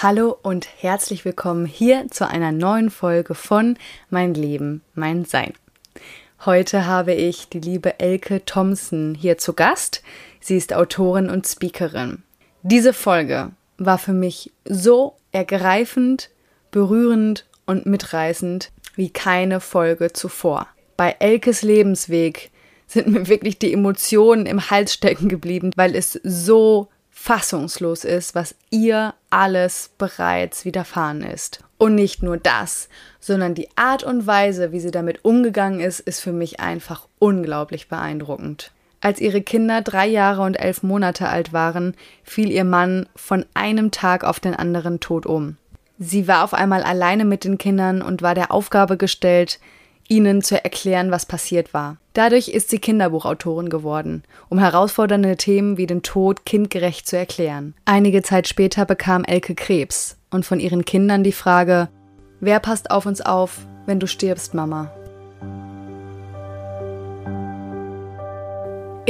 Hallo und herzlich willkommen hier zu einer neuen Folge von Mein Leben, mein Sein. Heute habe ich die liebe Elke Thompson hier zu Gast. Sie ist Autorin und Speakerin. Diese Folge war für mich so ergreifend, berührend und mitreißend wie keine Folge zuvor. Bei Elkes Lebensweg sind mir wirklich die Emotionen im Hals stecken geblieben, weil es so fassungslos ist, was ihr alles bereits widerfahren ist. Und nicht nur das, sondern die Art und Weise, wie sie damit umgegangen ist, ist für mich einfach unglaublich beeindruckend. Als ihre Kinder drei Jahre und elf Monate alt waren, fiel ihr Mann von einem Tag auf den anderen tot um. Sie war auf einmal alleine mit den Kindern und war der Aufgabe gestellt, ihnen zu erklären, was passiert war. Dadurch ist sie Kinderbuchautorin geworden, um herausfordernde Themen wie den Tod kindgerecht zu erklären. Einige Zeit später bekam Elke Krebs und von ihren Kindern die Frage, wer passt auf uns auf, wenn du stirbst, Mama?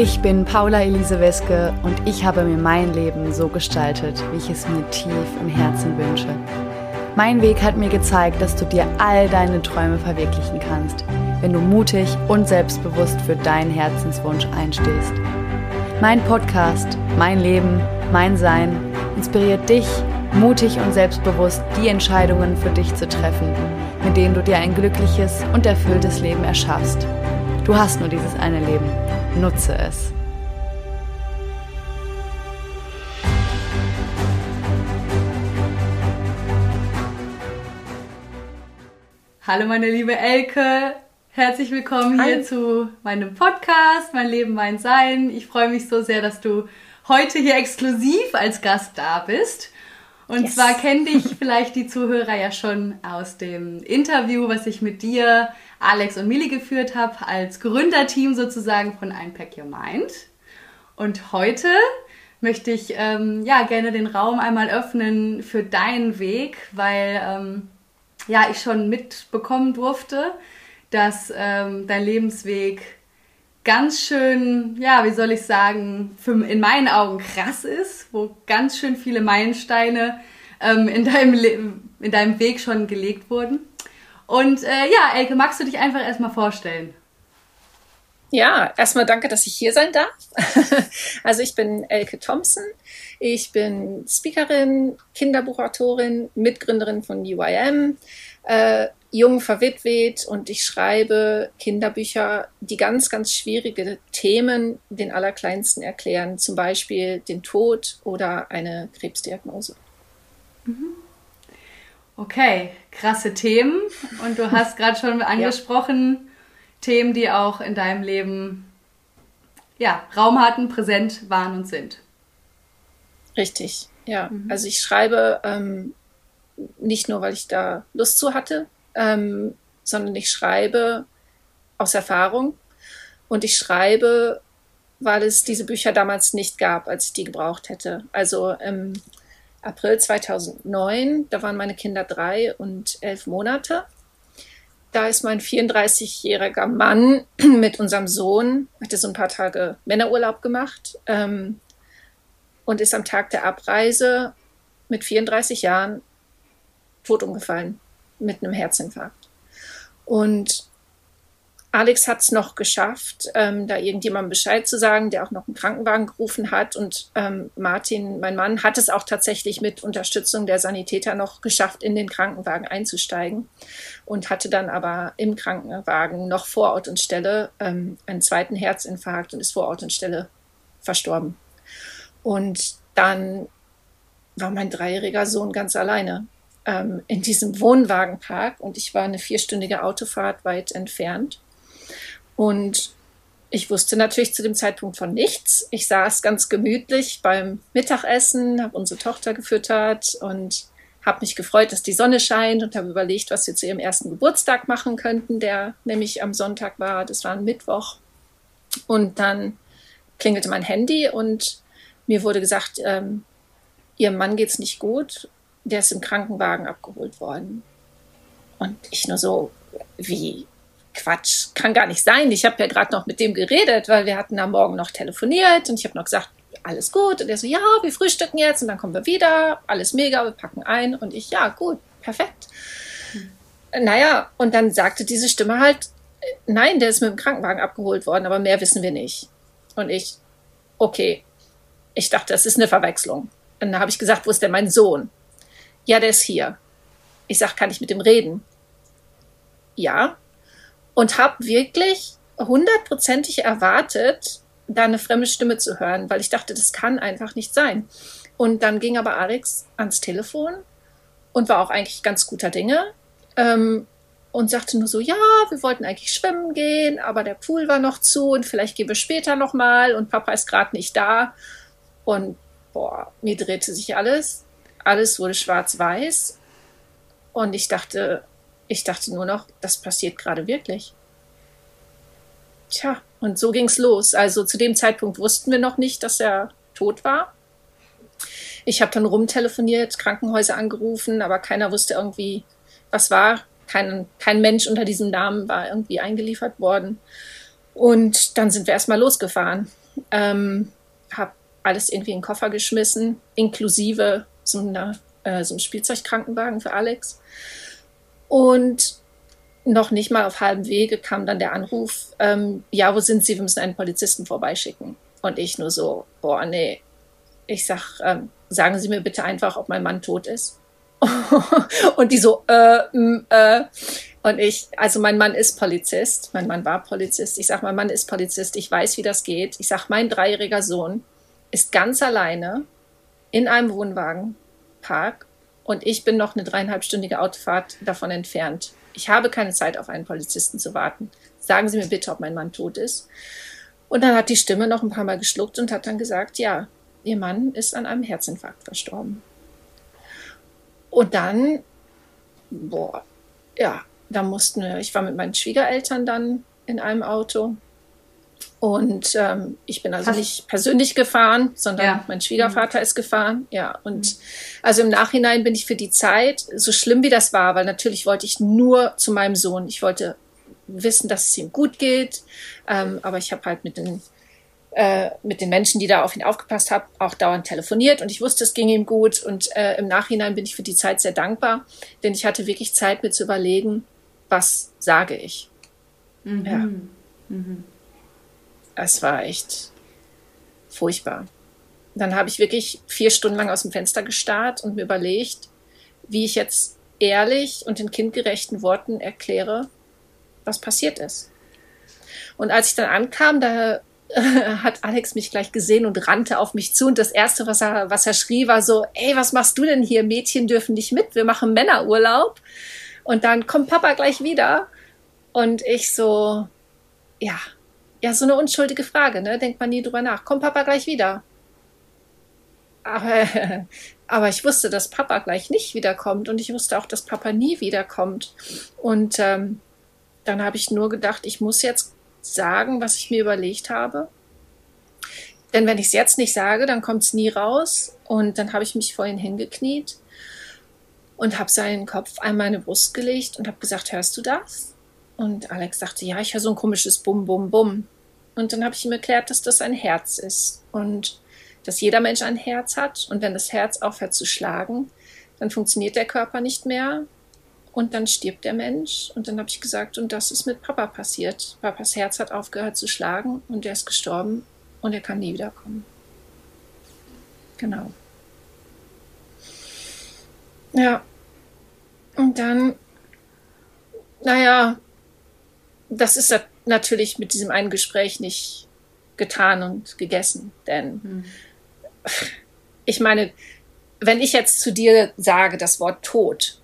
Ich bin Paula Elise Weske und ich habe mir mein Leben so gestaltet, wie ich es mir tief im Herzen wünsche. Mein Weg hat mir gezeigt, dass du dir all deine Träume verwirklichen kannst, wenn du mutig und selbstbewusst für deinen Herzenswunsch einstehst. Mein Podcast, mein Leben, mein Sein inspiriert dich, mutig und selbstbewusst die Entscheidungen für dich zu treffen, mit denen du dir ein glückliches und erfülltes Leben erschaffst. Du hast nur dieses eine Leben. Nutze es. Hallo meine liebe Elke, herzlich willkommen hier Hi. zu meinem Podcast, mein Leben, mein Sein. Ich freue mich so sehr, dass du heute hier exklusiv als Gast da bist. Und yes. zwar kennen dich vielleicht die Zuhörer ja schon aus dem Interview, was ich mit dir, Alex und Mili geführt habe, als Gründerteam sozusagen von Unpack Your Mind. Und heute möchte ich ähm, ja gerne den Raum einmal öffnen für deinen Weg, weil ähm, ja, ich schon mitbekommen durfte, dass ähm, dein Lebensweg ganz schön, ja, wie soll ich sagen, für, in meinen Augen krass ist, wo ganz schön viele Meilensteine ähm, in, deinem in deinem Weg schon gelegt wurden. Und äh, ja, Elke, magst du dich einfach erstmal vorstellen? Ja, erstmal danke, dass ich hier sein darf. also ich bin Elke Thompson. Ich bin Speakerin, Kinderbuchautorin, Mitgründerin von UIM, äh, jung verwitwet und ich schreibe Kinderbücher, die ganz, ganz schwierige Themen den Allerkleinsten erklären, zum Beispiel den Tod oder eine Krebsdiagnose. Mhm. Okay, krasse Themen. Und du hast gerade schon angesprochen, ja. Themen, die auch in deinem Leben ja, Raum hatten, präsent waren und sind. Richtig, ja. Mhm. Also ich schreibe ähm, nicht nur, weil ich da Lust zu hatte, ähm, sondern ich schreibe aus Erfahrung und ich schreibe, weil es diese Bücher damals nicht gab, als ich die gebraucht hätte. Also im April 2009, da waren meine Kinder drei und elf Monate. Da ist mein 34-jähriger Mann mit unserem Sohn, hatte so ein paar Tage Männerurlaub gemacht ähm, und ist am Tag der Abreise mit 34 Jahren tot umgefallen mit einem Herzinfarkt. Und Alex hat es noch geschafft, ähm, da irgendjemandem Bescheid zu sagen, der auch noch einen Krankenwagen gerufen hat. Und ähm, Martin, mein Mann, hat es auch tatsächlich mit Unterstützung der Sanitäter noch geschafft, in den Krankenwagen einzusteigen und hatte dann aber im Krankenwagen noch vor Ort und Stelle ähm, einen zweiten Herzinfarkt und ist vor Ort und Stelle verstorben. Und dann war mein dreijähriger Sohn ganz alleine ähm, in diesem Wohnwagenpark und ich war eine vierstündige Autofahrt weit entfernt. Und ich wusste natürlich zu dem Zeitpunkt von nichts. Ich saß ganz gemütlich beim Mittagessen, habe unsere Tochter gefüttert und habe mich gefreut, dass die Sonne scheint und habe überlegt, was wir zu ihrem ersten Geburtstag machen könnten, der nämlich am Sonntag war. Das war ein Mittwoch. Und dann klingelte mein Handy und mir wurde gesagt, ähm, ihrem Mann geht's nicht gut der ist im Krankenwagen abgeholt worden. Und ich nur so, wie Quatsch, kann gar nicht sein. Ich habe ja gerade noch mit dem geredet, weil wir hatten am Morgen noch telefoniert und ich habe noch gesagt, alles gut. Und er so, ja, wir frühstücken jetzt und dann kommen wir wieder. Alles mega, wir packen ein. Und ich, ja, gut, perfekt. Hm. Naja, und dann sagte diese Stimme halt, nein, der ist mit dem Krankenwagen abgeholt worden, aber mehr wissen wir nicht. Und ich, okay. Ich dachte, das ist eine Verwechslung. Und dann habe ich gesagt, wo ist denn mein Sohn? Ja, der ist hier. Ich sage, kann ich mit ihm reden? Ja. Und habe wirklich hundertprozentig erwartet, da eine fremde Stimme zu hören, weil ich dachte, das kann einfach nicht sein. Und dann ging aber Alex ans Telefon und war auch eigentlich ganz guter Dinge ähm, und sagte nur so, ja, wir wollten eigentlich schwimmen gehen, aber der Pool war noch zu und vielleicht gehen wir später nochmal und Papa ist gerade nicht da. Und boah, mir drehte sich alles, alles wurde schwarz-weiß und ich dachte, ich dachte nur noch, das passiert gerade wirklich. Tja, und so ging es los. Also zu dem Zeitpunkt wussten wir noch nicht, dass er tot war. Ich habe dann rumtelefoniert, Krankenhäuser angerufen, aber keiner wusste irgendwie, was war. Kein, kein Mensch unter diesem Namen war irgendwie eingeliefert worden. Und dann sind wir erstmal losgefahren. Ähm, habe alles irgendwie in den Koffer geschmissen, inklusive so, einer, äh, so einem Spielzeugkrankenwagen für Alex. Und noch nicht mal auf halbem Wege kam dann der Anruf, ähm, ja, wo sind Sie? Wir müssen einen Polizisten vorbeischicken. Und ich nur so, boah, nee. Ich sag, ähm, sagen Sie mir bitte einfach, ob mein Mann tot ist. und die so, äh, mh, äh. Und ich, also mein Mann ist Polizist, mein Mann war Polizist. Ich sag, mein Mann ist Polizist, ich weiß, wie das geht. Ich sag, mein dreijähriger Sohn ist ganz alleine in einem Wohnwagenpark und ich bin noch eine dreieinhalbstündige Autofahrt davon entfernt. Ich habe keine Zeit, auf einen Polizisten zu warten. Sagen Sie mir bitte, ob mein Mann tot ist. Und dann hat die Stimme noch ein paar Mal geschluckt und hat dann gesagt, ja, Ihr Mann ist an einem Herzinfarkt verstorben. Und dann, boah, ja, da mussten wir, ich war mit meinen Schwiegereltern dann in einem Auto und ähm, ich bin also Hast nicht persönlich gefahren, sondern ja. mein Schwiegervater mhm. ist gefahren. Ja, und mhm. also im Nachhinein bin ich für die Zeit, so schlimm wie das war, weil natürlich wollte ich nur zu meinem Sohn. Ich wollte wissen, dass es ihm gut geht. Ähm, aber ich habe halt mit den, äh, mit den Menschen, die da auf ihn aufgepasst haben, auch dauernd telefoniert und ich wusste, es ging ihm gut. Und äh, im Nachhinein bin ich für die Zeit sehr dankbar, denn ich hatte wirklich Zeit, mir zu überlegen, was sage ich. Mhm. Ja. Mhm es war echt furchtbar. Dann habe ich wirklich vier Stunden lang aus dem Fenster gestarrt und mir überlegt, wie ich jetzt ehrlich und in kindgerechten Worten erkläre, was passiert ist. Und als ich dann ankam, da hat Alex mich gleich gesehen und rannte auf mich zu. Und das Erste, was er, was er schrie, war so, ey, was machst du denn hier? Mädchen dürfen nicht mit, wir machen Männerurlaub. Und dann kommt Papa gleich wieder. Und ich so, ja, ja, so eine unschuldige Frage, ne? Denkt man nie drüber nach. Kommt Papa gleich wieder? Aber, aber ich wusste, dass Papa gleich nicht wiederkommt und ich wusste auch, dass Papa nie wiederkommt. Und ähm, dann habe ich nur gedacht, ich muss jetzt sagen, was ich mir überlegt habe. Denn wenn ich es jetzt nicht sage, dann kommt es nie raus. Und dann habe ich mich vorhin hingekniet und habe seinen Kopf an meine Brust gelegt und habe gesagt, hörst du das? Und Alex sagte, ja, ich höre so ein komisches Bum, Bum, Bum. Und dann habe ich ihm erklärt, dass das ein Herz ist und dass jeder Mensch ein Herz hat. Und wenn das Herz aufhört zu schlagen, dann funktioniert der Körper nicht mehr und dann stirbt der Mensch. Und dann habe ich gesagt, und das ist mit Papa passiert. Papas Herz hat aufgehört zu schlagen und er ist gestorben und er kann nie wiederkommen. Genau. Ja. Und dann, naja, das ist natürlich mit diesem einen Gespräch nicht getan und gegessen. Denn mhm. ich meine, wenn ich jetzt zu dir sage das Wort Tod,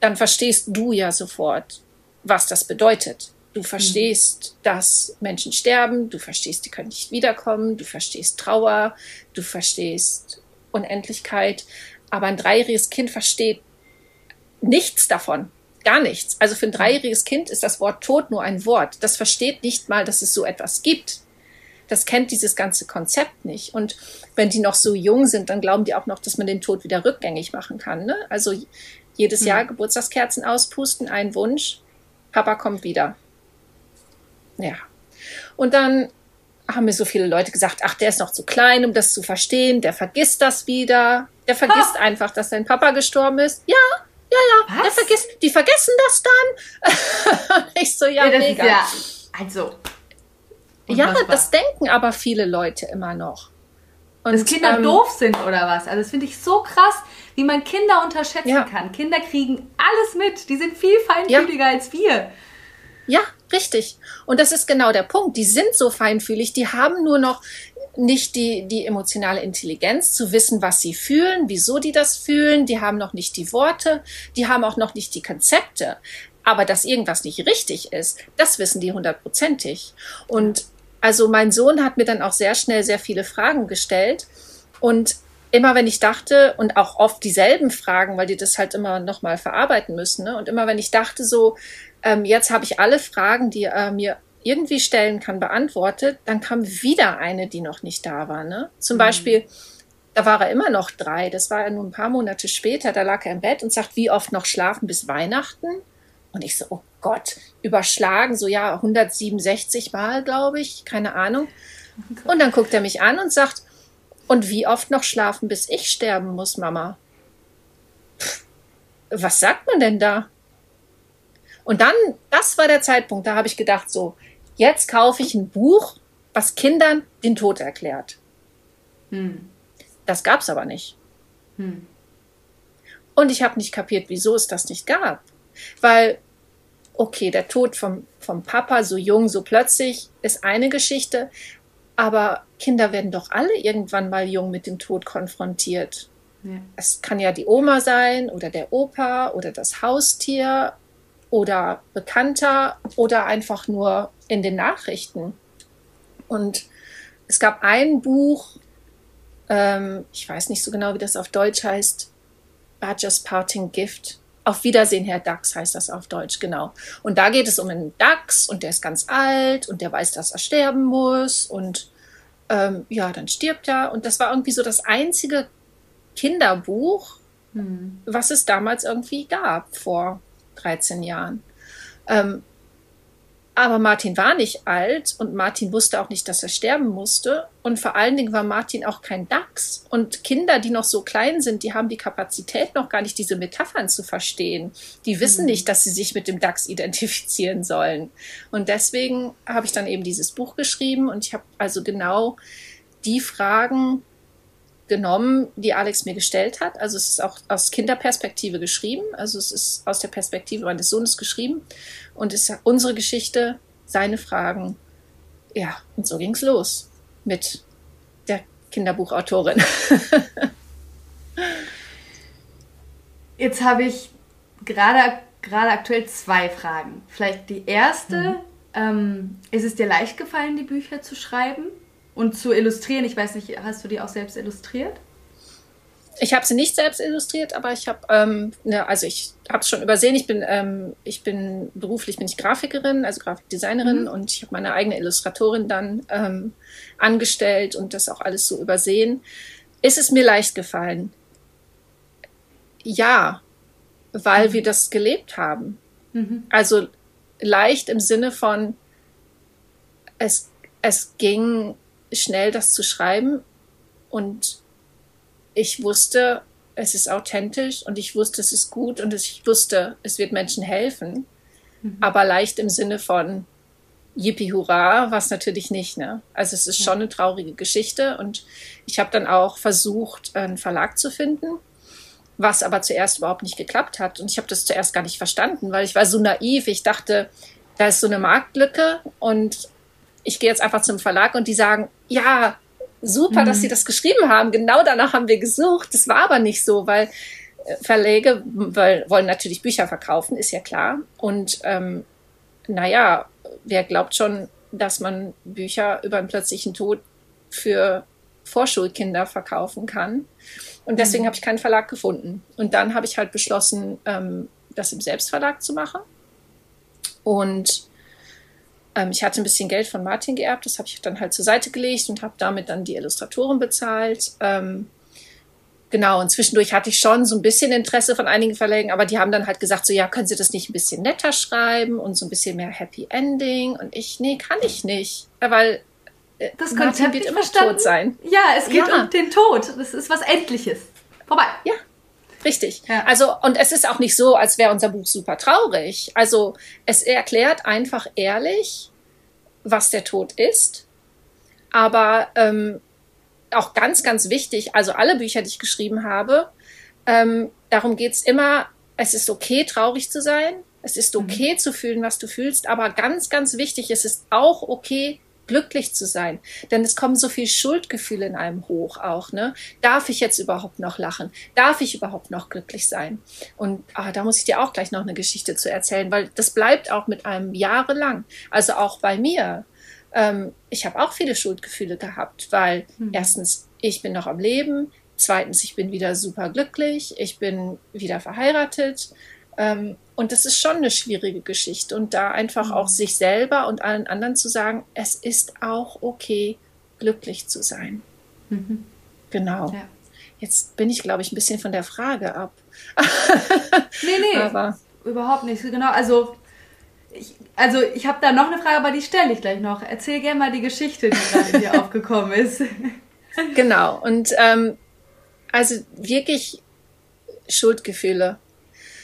dann verstehst du ja sofort, was das bedeutet. Du verstehst, mhm. dass Menschen sterben, du verstehst, die können nicht wiederkommen, du verstehst Trauer, du verstehst Unendlichkeit, aber ein dreijähriges Kind versteht nichts davon gar nichts. Also für ein dreijähriges Kind ist das Wort Tod nur ein Wort. Das versteht nicht mal, dass es so etwas gibt. Das kennt dieses ganze Konzept nicht. Und wenn die noch so jung sind, dann glauben die auch noch, dass man den Tod wieder rückgängig machen kann. Ne? Also jedes hm. Jahr Geburtstagskerzen auspusten, ein Wunsch, Papa kommt wieder. Ja. Und dann haben mir so viele Leute gesagt, ach, der ist noch zu klein, um das zu verstehen, der vergisst das wieder. Der vergisst ha. einfach, dass sein Papa gestorben ist. Ja, ja, ja, Was? der vergisst, die vergessen das dann. ich so, ja, ja mega. Ja, also. Ja, das denken aber viele Leute immer noch. Und, Dass Kinder ähm, doof sind oder was. Also das finde ich so krass, wie man Kinder unterschätzen ja. kann. Kinder kriegen alles mit. Die sind viel feinfühliger ja. als wir. Ja, richtig. Und das ist genau der Punkt. Die sind so feinfühlig, die haben nur noch nicht die, die emotionale Intelligenz zu wissen, was sie fühlen, wieso die das fühlen. Die haben noch nicht die Worte, die haben auch noch nicht die Konzepte. Aber dass irgendwas nicht richtig ist, das wissen die hundertprozentig. Und also mein Sohn hat mir dann auch sehr schnell sehr viele Fragen gestellt. Und immer wenn ich dachte, und auch oft dieselben Fragen, weil die das halt immer nochmal verarbeiten müssen, ne? und immer wenn ich dachte so, ähm, jetzt habe ich alle Fragen, die er mir irgendwie stellen kann, beantwortet, dann kam wieder eine, die noch nicht da war. Ne? Zum mhm. Beispiel, da war er immer noch drei, das war er nur ein paar Monate später, da lag er im Bett und sagt, wie oft noch schlafen bis Weihnachten? Und ich so, oh Gott, überschlagen, so ja, 167 Mal, glaube ich, keine Ahnung. Oh und dann guckt er mich an und sagt, und wie oft noch schlafen, bis ich sterben muss, Mama? Pff, was sagt man denn da? Und dann, das war der Zeitpunkt, da habe ich gedacht, so, jetzt kaufe ich ein Buch, was Kindern den Tod erklärt. Hm. Das gab es aber nicht. Hm. Und ich habe nicht kapiert, wieso es das nicht gab. Weil, okay, der Tod vom, vom Papa so jung, so plötzlich ist eine Geschichte, aber Kinder werden doch alle irgendwann mal jung mit dem Tod konfrontiert. Ja. Es kann ja die Oma sein oder der Opa oder das Haustier oder Bekannter oder einfach nur in den Nachrichten. Und es gab ein Buch, ähm, ich weiß nicht so genau, wie das auf Deutsch heißt, Badgers Parting Gift. Auf Wiedersehen, Herr Dachs heißt das auf Deutsch, genau. Und da geht es um einen Dachs und der ist ganz alt und der weiß, dass er sterben muss und ähm, ja, dann stirbt er. Und das war irgendwie so das einzige Kinderbuch, hm. was es damals irgendwie gab vor 13 Jahren. Ähm, aber Martin war nicht alt und Martin wusste auch nicht, dass er sterben musste. Und vor allen Dingen war Martin auch kein Dachs. Und Kinder, die noch so klein sind, die haben die Kapazität noch gar nicht, diese Metaphern zu verstehen. Die wissen mhm. nicht, dass sie sich mit dem Dachs identifizieren sollen. Und deswegen habe ich dann eben dieses Buch geschrieben und ich habe also genau die Fragen genommen, die Alex mir gestellt hat. Also es ist auch aus Kinderperspektive geschrieben. Also es ist aus der Perspektive meines Sohnes geschrieben. Und es ist unsere Geschichte, seine Fragen. Ja, und so ging es los mit der Kinderbuchautorin. Jetzt habe ich gerade gerade aktuell zwei Fragen. Vielleicht die erste, mhm. ähm, ist es dir leicht gefallen, die Bücher zu schreiben? Und zu illustrieren. Ich weiß nicht, hast du die auch selbst illustriert? Ich habe sie nicht selbst illustriert, aber ich habe, ähm, ne, also ich habe es schon übersehen. Ich bin, ähm, ich bin beruflich bin ich Grafikerin, also Grafikdesignerin mhm. und ich habe meine eigene Illustratorin dann ähm, angestellt und das auch alles so übersehen. Ist es mir leicht gefallen? Ja, weil mhm. wir das gelebt haben. Mhm. Also leicht im Sinne von es, es ging schnell das zu schreiben und ich wusste, es ist authentisch und ich wusste, es ist gut und ich wusste, es wird Menschen helfen, mhm. aber leicht im Sinne von Yippie Hurra war es natürlich nicht. Ne? Also es ist schon eine traurige Geschichte und ich habe dann auch versucht, einen Verlag zu finden, was aber zuerst überhaupt nicht geklappt hat und ich habe das zuerst gar nicht verstanden, weil ich war so naiv. Ich dachte, da ist so eine Marktlücke und ich gehe jetzt einfach zum Verlag und die sagen, ja, super, mhm. dass sie das geschrieben haben. Genau danach haben wir gesucht. Das war aber nicht so, weil äh, Verlage weil, wollen natürlich Bücher verkaufen, ist ja klar. Und ähm, naja, wer glaubt schon, dass man Bücher über einen plötzlichen Tod für Vorschulkinder verkaufen kann? Und deswegen mhm. habe ich keinen Verlag gefunden. Und dann habe ich halt beschlossen, ähm, das im Selbstverlag zu machen. Und ähm, ich hatte ein bisschen Geld von Martin geerbt, das habe ich dann halt zur Seite gelegt und habe damit dann die Illustratoren bezahlt. Ähm, genau, und zwischendurch hatte ich schon so ein bisschen Interesse von einigen Verlegen, aber die haben dann halt gesagt, so ja, können Sie das nicht ein bisschen netter schreiben und so ein bisschen mehr Happy Ending? Und ich, nee, kann ich nicht, weil das Konzept wird immer verstanden. tot sein. Ja, es geht ja. um den Tod. Das ist was Endliches. Vorbei. Ja, Richtig. Ja. Also, und es ist auch nicht so, als wäre unser Buch super traurig. Also, es erklärt einfach ehrlich, was der Tod ist. Aber ähm, auch ganz, ganz wichtig, also alle Bücher, die ich geschrieben habe, ähm, darum geht's immer, es ist okay, traurig zu sein. Es ist okay mhm. zu fühlen, was du fühlst. Aber ganz, ganz wichtig, es ist auch okay, glücklich zu sein. Denn es kommen so viel Schuldgefühle in einem hoch auch. Ne? Darf ich jetzt überhaupt noch lachen? Darf ich überhaupt noch glücklich sein? Und ah, da muss ich dir auch gleich noch eine Geschichte zu erzählen, weil das bleibt auch mit einem jahrelang. Also auch bei mir. Ähm, ich habe auch viele Schuldgefühle gehabt, weil mhm. erstens, ich bin noch am Leben. Zweitens, ich bin wieder super glücklich. Ich bin wieder verheiratet. Ähm, und das ist schon eine schwierige Geschichte. Und da einfach auch mhm. sich selber und allen anderen zu sagen, es ist auch okay, glücklich zu sein. Mhm. Genau. Ja. Jetzt bin ich, glaube ich, ein bisschen von der Frage ab. nee, nee. Aber überhaupt nicht. Genau, also ich, also ich habe da noch eine Frage, aber die stelle ich gleich noch. Erzähl gerne mal die Geschichte, die gerade hier aufgekommen ist. Genau. Und ähm, also wirklich Schuldgefühle.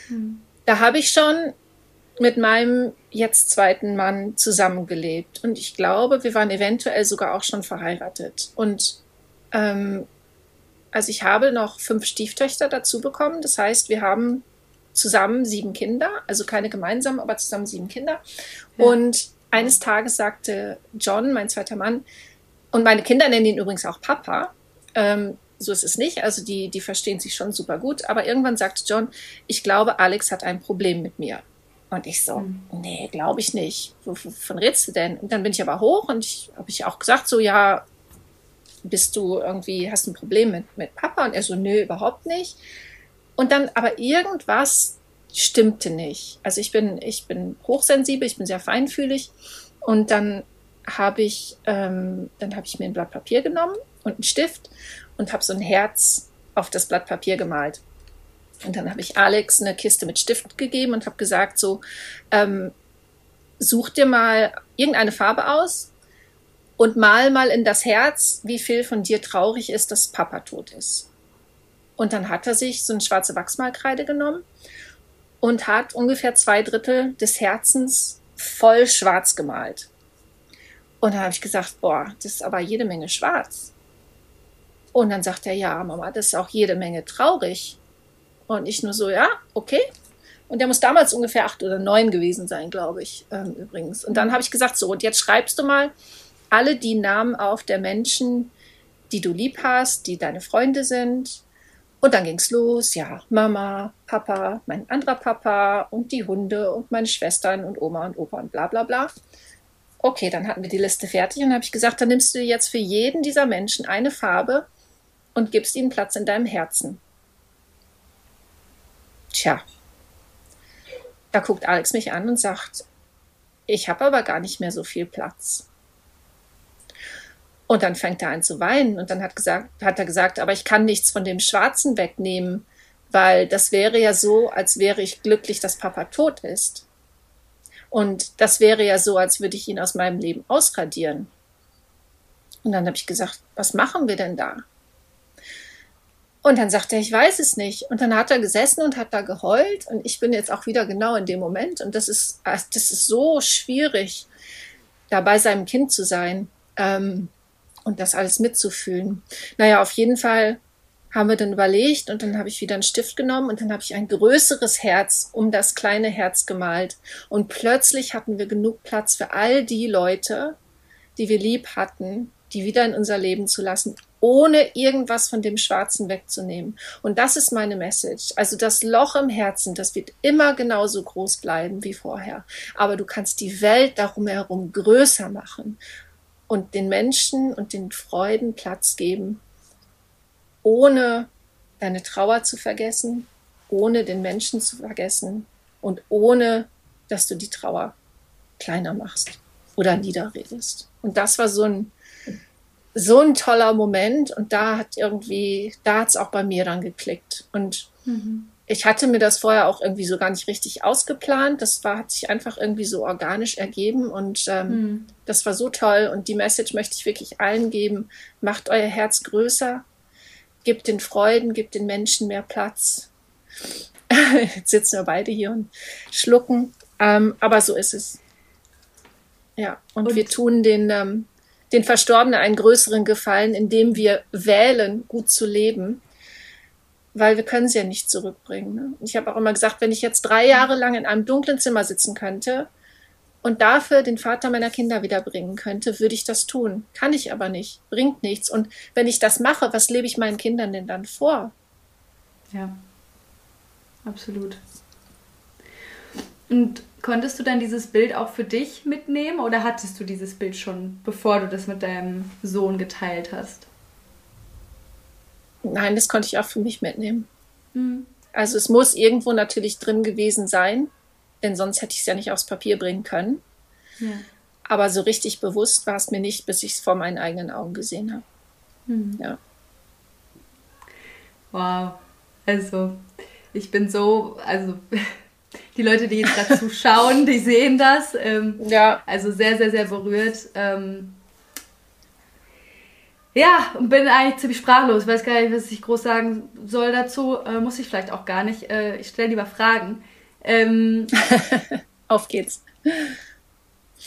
Hm da habe ich schon mit meinem jetzt zweiten Mann zusammengelebt. Und ich glaube, wir waren eventuell sogar auch schon verheiratet. Und ähm, also ich habe noch fünf Stieftöchter dazu bekommen. Das heißt, wir haben zusammen sieben Kinder, also keine gemeinsamen, aber zusammen sieben Kinder. Ja. Und eines Tages sagte John, mein zweiter Mann, und meine Kinder nennen ihn übrigens auch Papa, ähm, so ist es nicht. Also die, die verstehen sich schon super gut. Aber irgendwann sagt John, ich glaube, Alex hat ein Problem mit mir. Und ich so, mhm. nee, glaube ich nicht. Wovon redest du denn? Und dann bin ich aber hoch und ich habe ich auch gesagt, so, ja, bist du irgendwie, hast ein Problem mit, mit Papa? Und er so, nö, überhaupt nicht. Und dann, aber irgendwas stimmte nicht. Also ich bin, ich bin hochsensibel, ich bin sehr feinfühlig. Und dann habe ich, ähm, dann habe ich mir ein Blatt Papier genommen und einen Stift und habe so ein Herz auf das Blatt Papier gemalt. Und dann habe ich Alex eine Kiste mit Stift gegeben und habe gesagt, so, ähm, such dir mal irgendeine Farbe aus und mal mal in das Herz, wie viel von dir traurig ist, dass Papa tot ist. Und dann hat er sich so eine schwarze Wachsmalkreide genommen und hat ungefähr zwei Drittel des Herzens voll schwarz gemalt. Und dann habe ich gesagt, boah, das ist aber jede Menge schwarz. Und dann sagt er, ja, Mama, das ist auch jede Menge traurig. Und ich nur so, ja, okay. Und der muss damals ungefähr acht oder neun gewesen sein, glaube ich, ähm, übrigens. Und dann habe ich gesagt, so, und jetzt schreibst du mal alle die Namen auf der Menschen, die du lieb hast, die deine Freunde sind. Und dann ging es los, ja, Mama, Papa, mein anderer Papa und die Hunde und meine Schwestern und Oma und Opa und bla bla bla. Okay, dann hatten wir die Liste fertig und habe ich gesagt, dann nimmst du jetzt für jeden dieser Menschen eine Farbe und gibst ihnen Platz in deinem Herzen. Tja, da guckt Alex mich an und sagt, ich habe aber gar nicht mehr so viel Platz. Und dann fängt er an zu weinen und dann hat, gesagt, hat er gesagt, aber ich kann nichts von dem Schwarzen wegnehmen, weil das wäre ja so, als wäre ich glücklich, dass Papa tot ist. Und das wäre ja so, als würde ich ihn aus meinem Leben ausradieren. Und dann habe ich gesagt, was machen wir denn da? Und dann sagt er, ich weiß es nicht. Und dann hat er gesessen und hat da geheult. Und ich bin jetzt auch wieder genau in dem Moment. Und das ist, das ist so schwierig, da bei seinem Kind zu sein ähm, und das alles mitzufühlen. Naja, auf jeden Fall haben wir dann überlegt und dann habe ich wieder einen Stift genommen und dann habe ich ein größeres Herz um das kleine Herz gemalt. Und plötzlich hatten wir genug Platz für all die Leute, die wir lieb hatten, die wieder in unser Leben zu lassen, ohne irgendwas von dem Schwarzen wegzunehmen. Und das ist meine Message. Also das Loch im Herzen, das wird immer genauso groß bleiben wie vorher. Aber du kannst die Welt darum herum größer machen und den Menschen und den Freuden Platz geben, ohne deine Trauer zu vergessen, ohne den Menschen zu vergessen und ohne, dass du die Trauer kleiner machst oder niederredest. Und das war so ein so ein toller Moment und da hat irgendwie, da hat es auch bei mir dann geklickt. Und mhm. ich hatte mir das vorher auch irgendwie so gar nicht richtig ausgeplant. Das war, hat sich einfach irgendwie so organisch ergeben und ähm, mhm. das war so toll. Und die Message möchte ich wirklich allen geben. Macht euer Herz größer, gebt den Freuden, gebt den Menschen mehr Platz. Jetzt sitzen wir beide hier und schlucken. Ähm, aber so ist es. Ja, und, und wir tun den, ähm, den Verstorbenen einen größeren Gefallen, indem wir wählen, gut zu leben weil wir können sie ja nicht zurückbringen. Ne? Ich habe auch immer gesagt, wenn ich jetzt drei Jahre lang in einem dunklen Zimmer sitzen könnte und dafür den Vater meiner Kinder wiederbringen könnte, würde ich das tun. Kann ich aber nicht, bringt nichts. Und wenn ich das mache, was lebe ich meinen Kindern denn dann vor? Ja, absolut. Und konntest du dann dieses Bild auch für dich mitnehmen oder hattest du dieses Bild schon, bevor du das mit deinem Sohn geteilt hast? Nein, das konnte ich auch für mich mitnehmen. Mhm. Also es muss irgendwo natürlich drin gewesen sein, denn sonst hätte ich es ja nicht aufs Papier bringen können. Ja. Aber so richtig bewusst war es mir nicht, bis ich es vor meinen eigenen Augen gesehen habe. Mhm. Ja. Wow. Also, ich bin so, also die Leute, die jetzt dazu schauen, die sehen das. Ähm, ja. Also sehr, sehr, sehr berührt. Ähm, ja, und bin eigentlich ziemlich sprachlos. Weiß gar nicht, was ich groß sagen soll dazu. Äh, muss ich vielleicht auch gar nicht. Äh, ich stelle lieber Fragen. Ähm, Auf geht's.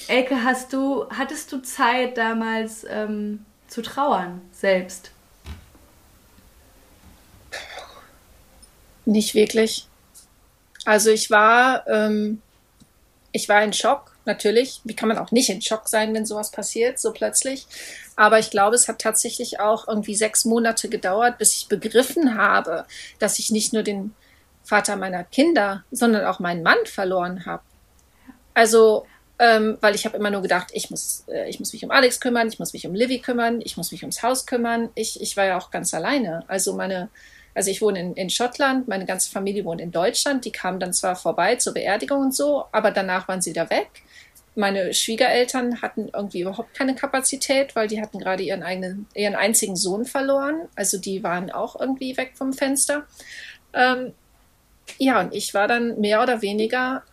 Elke, hast du, hattest du Zeit damals ähm, zu trauern selbst? Nicht wirklich. Also ich war, ähm, ich war in Schock, natürlich. Wie kann man auch nicht in Schock sein, wenn sowas passiert, so plötzlich? Aber ich glaube, es hat tatsächlich auch irgendwie sechs Monate gedauert, bis ich begriffen habe, dass ich nicht nur den Vater meiner Kinder, sondern auch meinen Mann verloren habe. Also, ähm, weil ich habe immer nur gedacht, ich muss, äh, ich muss mich um Alex kümmern, ich muss mich um Livy kümmern, ich muss mich ums Haus kümmern. Ich, ich war ja auch ganz alleine. Also meine, also ich wohne in, in Schottland, meine ganze Familie wohnt in Deutschland. Die kamen dann zwar vorbei zur Beerdigung und so, aber danach waren sie wieder weg meine Schwiegereltern hatten irgendwie überhaupt keine Kapazität, weil die hatten gerade ihren eigenen, ihren einzigen Sohn verloren. Also die waren auch irgendwie weg vom Fenster. Ähm, ja, und ich war dann mehr oder weniger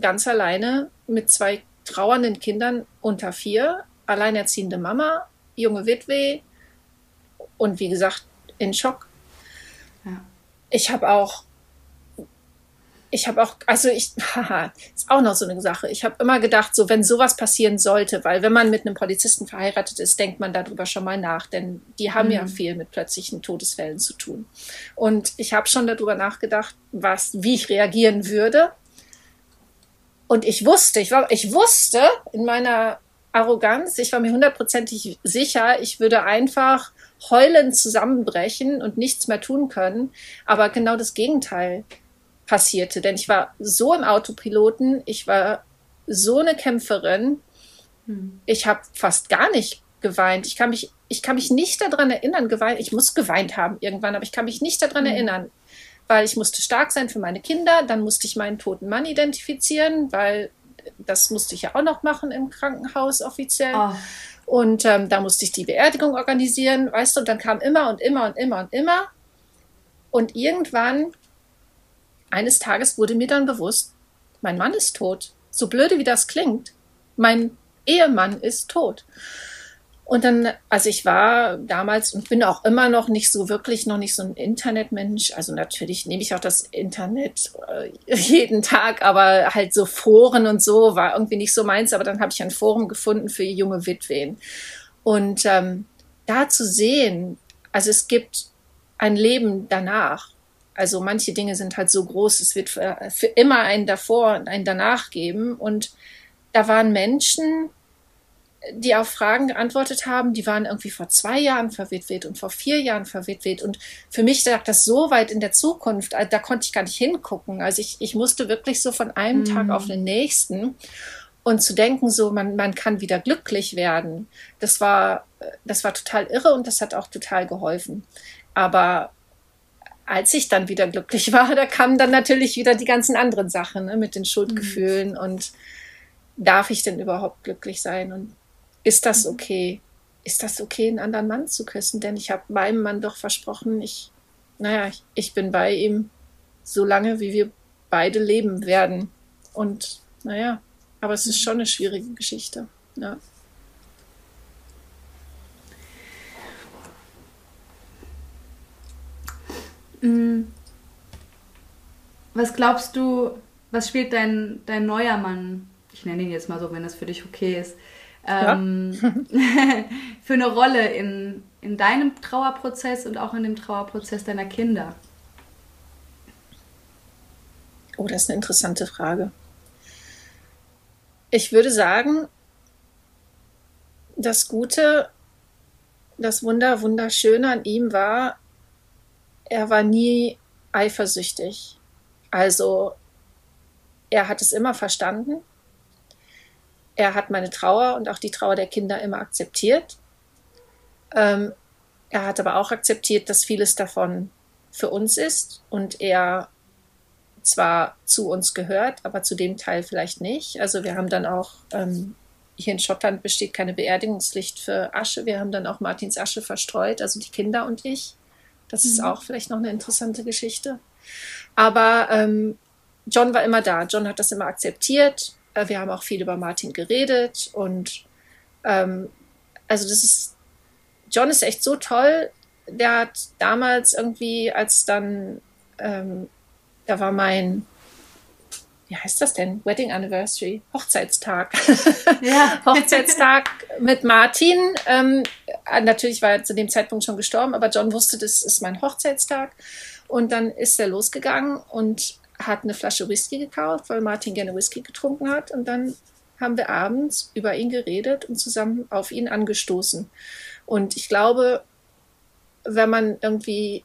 ganz alleine mit zwei trauernden Kindern unter vier, alleinerziehende Mama, junge Witwe und wie gesagt in Schock. Ich habe auch ich habe auch, also ich, haha, ist auch noch so eine Sache. Ich habe immer gedacht, so wenn sowas passieren sollte, weil wenn man mit einem Polizisten verheiratet ist, denkt man darüber schon mal nach, denn die haben mhm. ja viel mit plötzlichen Todesfällen zu tun. Und ich habe schon darüber nachgedacht, was, wie ich reagieren würde. Und ich wusste, ich war, ich wusste in meiner Arroganz, ich war mir hundertprozentig sicher, ich würde einfach heulend zusammenbrechen und nichts mehr tun können. Aber genau das Gegenteil passierte. Denn ich war so im Autopiloten, ich war so eine Kämpferin. Hm. Ich habe fast gar nicht geweint. Ich kann mich, ich kann mich nicht daran erinnern, geweint. Ich muss geweint haben irgendwann, aber ich kann mich nicht daran hm. erinnern, weil ich musste stark sein für meine Kinder. Dann musste ich meinen toten Mann identifizieren, weil das musste ich ja auch noch machen im Krankenhaus offiziell. Oh. Und ähm, da musste ich die Beerdigung organisieren, weißt du, und dann kam immer und immer und immer und immer. Und irgendwann eines Tages wurde mir dann bewusst, mein Mann ist tot. So blöde wie das klingt, mein Ehemann ist tot. Und dann, also ich war damals und bin auch immer noch nicht so wirklich noch nicht so ein Internetmensch. Also natürlich nehme ich auch das Internet äh, jeden Tag, aber halt so Foren und so war irgendwie nicht so meins. Aber dann habe ich ein Forum gefunden für junge Witwen. Und ähm, da zu sehen, also es gibt ein Leben danach. Also manche Dinge sind halt so groß, es wird für, für immer einen davor und einen danach geben. Und da waren Menschen, die auf Fragen geantwortet haben, die waren irgendwie vor zwei Jahren verwitwet und vor vier Jahren verwitwet. Und für mich lag das so weit in der Zukunft, da konnte ich gar nicht hingucken. Also ich, ich musste wirklich so von einem mhm. Tag auf den nächsten und zu denken, so man, man kann wieder glücklich werden, das war, das war total irre und das hat auch total geholfen. Aber als ich dann wieder glücklich war, da kamen dann natürlich wieder die ganzen anderen Sachen ne, mit den Schuldgefühlen mhm. und darf ich denn überhaupt glücklich sein und ist das mhm. okay? Ist das okay, einen anderen Mann zu küssen? Denn ich habe meinem Mann doch versprochen, ich, naja, ich, ich bin bei ihm so lange, wie wir beide leben werden. Und naja, aber es ist schon eine schwierige Geschichte. Ja. Mm. Was glaubst du, was spielt dein, dein neuer Mann, ich nenne ihn jetzt mal so, wenn das für dich okay ist, ähm, ja. für eine Rolle in, in deinem Trauerprozess und auch in dem Trauerprozess deiner Kinder? Oh, das ist eine interessante Frage. Ich würde sagen, das Gute, das Wunder, Wunderschöne an ihm war, er war nie eifersüchtig. Also er hat es immer verstanden. Er hat meine Trauer und auch die Trauer der Kinder immer akzeptiert. Ähm, er hat aber auch akzeptiert, dass vieles davon für uns ist und er zwar zu uns gehört, aber zu dem Teil vielleicht nicht. Also wir haben dann auch, ähm, hier in Schottland besteht keine Beerdigungspflicht für Asche. Wir haben dann auch Martins Asche verstreut, also die Kinder und ich. Das mhm. ist auch vielleicht noch eine interessante Geschichte. Aber ähm, John war immer da. John hat das immer akzeptiert. Äh, wir haben auch viel über Martin geredet und ähm, also das ist, John ist echt so toll. Der hat damals irgendwie, als dann, ähm, da war mein, wie heißt das denn? Wedding Anniversary, Hochzeitstag. Ja. Hochzeitstag mit Martin. Ähm, natürlich war er zu dem Zeitpunkt schon gestorben, aber John wusste, das ist mein Hochzeitstag. Und dann ist er losgegangen und hat eine Flasche Whisky gekauft, weil Martin gerne Whisky getrunken hat. Und dann haben wir abends über ihn geredet und zusammen auf ihn angestoßen. Und ich glaube, wenn man irgendwie,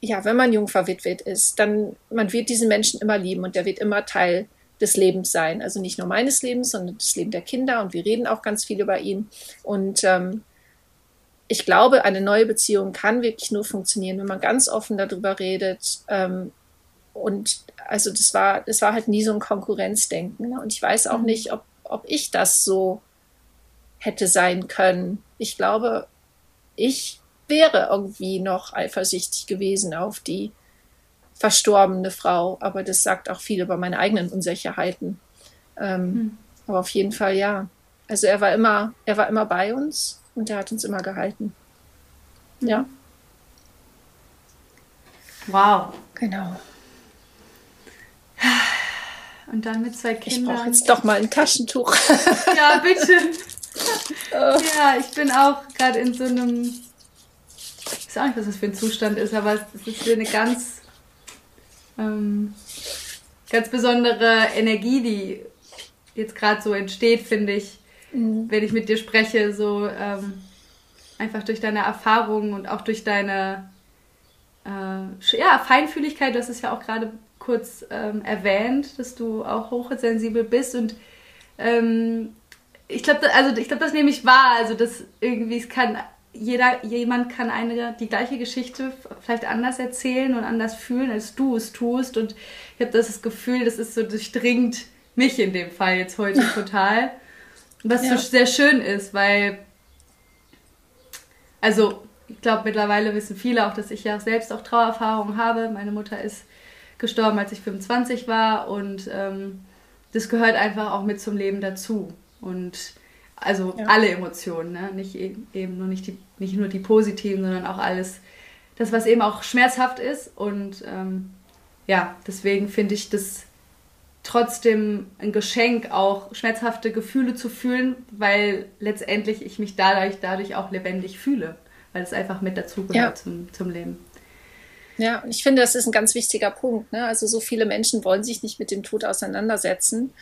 ja, wenn man jung verwitwet ist, dann, man wird diesen Menschen immer lieben und der wird immer Teil des Lebens sein. Also nicht nur meines Lebens, sondern das Leben der Kinder. Und wir reden auch ganz viel über ihn. Und ähm, ich glaube, eine neue Beziehung kann wirklich nur funktionieren, wenn man ganz offen darüber redet. Ähm, und also das war, das war halt nie so ein Konkurrenzdenken. Ne? Und ich weiß auch mhm. nicht, ob, ob ich das so hätte sein können. Ich glaube, ich wäre irgendwie noch eifersüchtig gewesen auf die verstorbene Frau. Aber das sagt auch viel über meine eigenen Unsicherheiten. Ähm, mhm. Aber auf jeden Fall ja. Also er war immer, er war immer bei uns und er hat uns immer gehalten. Ja. Wow. Genau. Und dann mit zwei Kindern. Ich brauche jetzt doch mal ein Taschentuch. ja, bitte. ja, ich bin auch gerade in so einem. Ich weiß auch nicht, was das für ein Zustand ist, aber es ist eine ganz, ähm, ganz besondere Energie, die jetzt gerade so entsteht, finde ich, mhm. wenn ich mit dir spreche, so ähm, einfach durch deine Erfahrungen und auch durch deine äh, ja, Feinfühligkeit, das ist ja auch gerade kurz ähm, erwähnt, dass du auch hochsensibel bist und ähm, ich glaube, also ich glaube, das nehme ich wahr, also dass irgendwie es kann jeder, jemand kann eine die gleiche Geschichte vielleicht anders erzählen und anders fühlen, als du es tust und ich habe das Gefühl, das ist so durchdringt mich in dem Fall jetzt heute total. Was ja. so sehr schön ist, weil, also ich glaube, mittlerweile wissen viele auch, dass ich ja selbst auch Trauererfahrungen habe. Meine Mutter ist gestorben, als ich 25 war und ähm, das gehört einfach auch mit zum Leben dazu. Und also ja. alle Emotionen, ne? nicht eben, eben nur nicht, die, nicht nur die positiven, sondern auch alles, das, was eben auch schmerzhaft ist. Und ähm, ja, deswegen finde ich das trotzdem ein Geschenk, auch schmerzhafte Gefühle zu fühlen, weil letztendlich ich mich dadurch, dadurch auch lebendig fühle, weil es einfach mit dazugehört ja. zum, zum Leben. Ja, und ich finde, das ist ein ganz wichtiger Punkt. Ne? Also so viele Menschen wollen sich nicht mit dem Tod auseinandersetzen.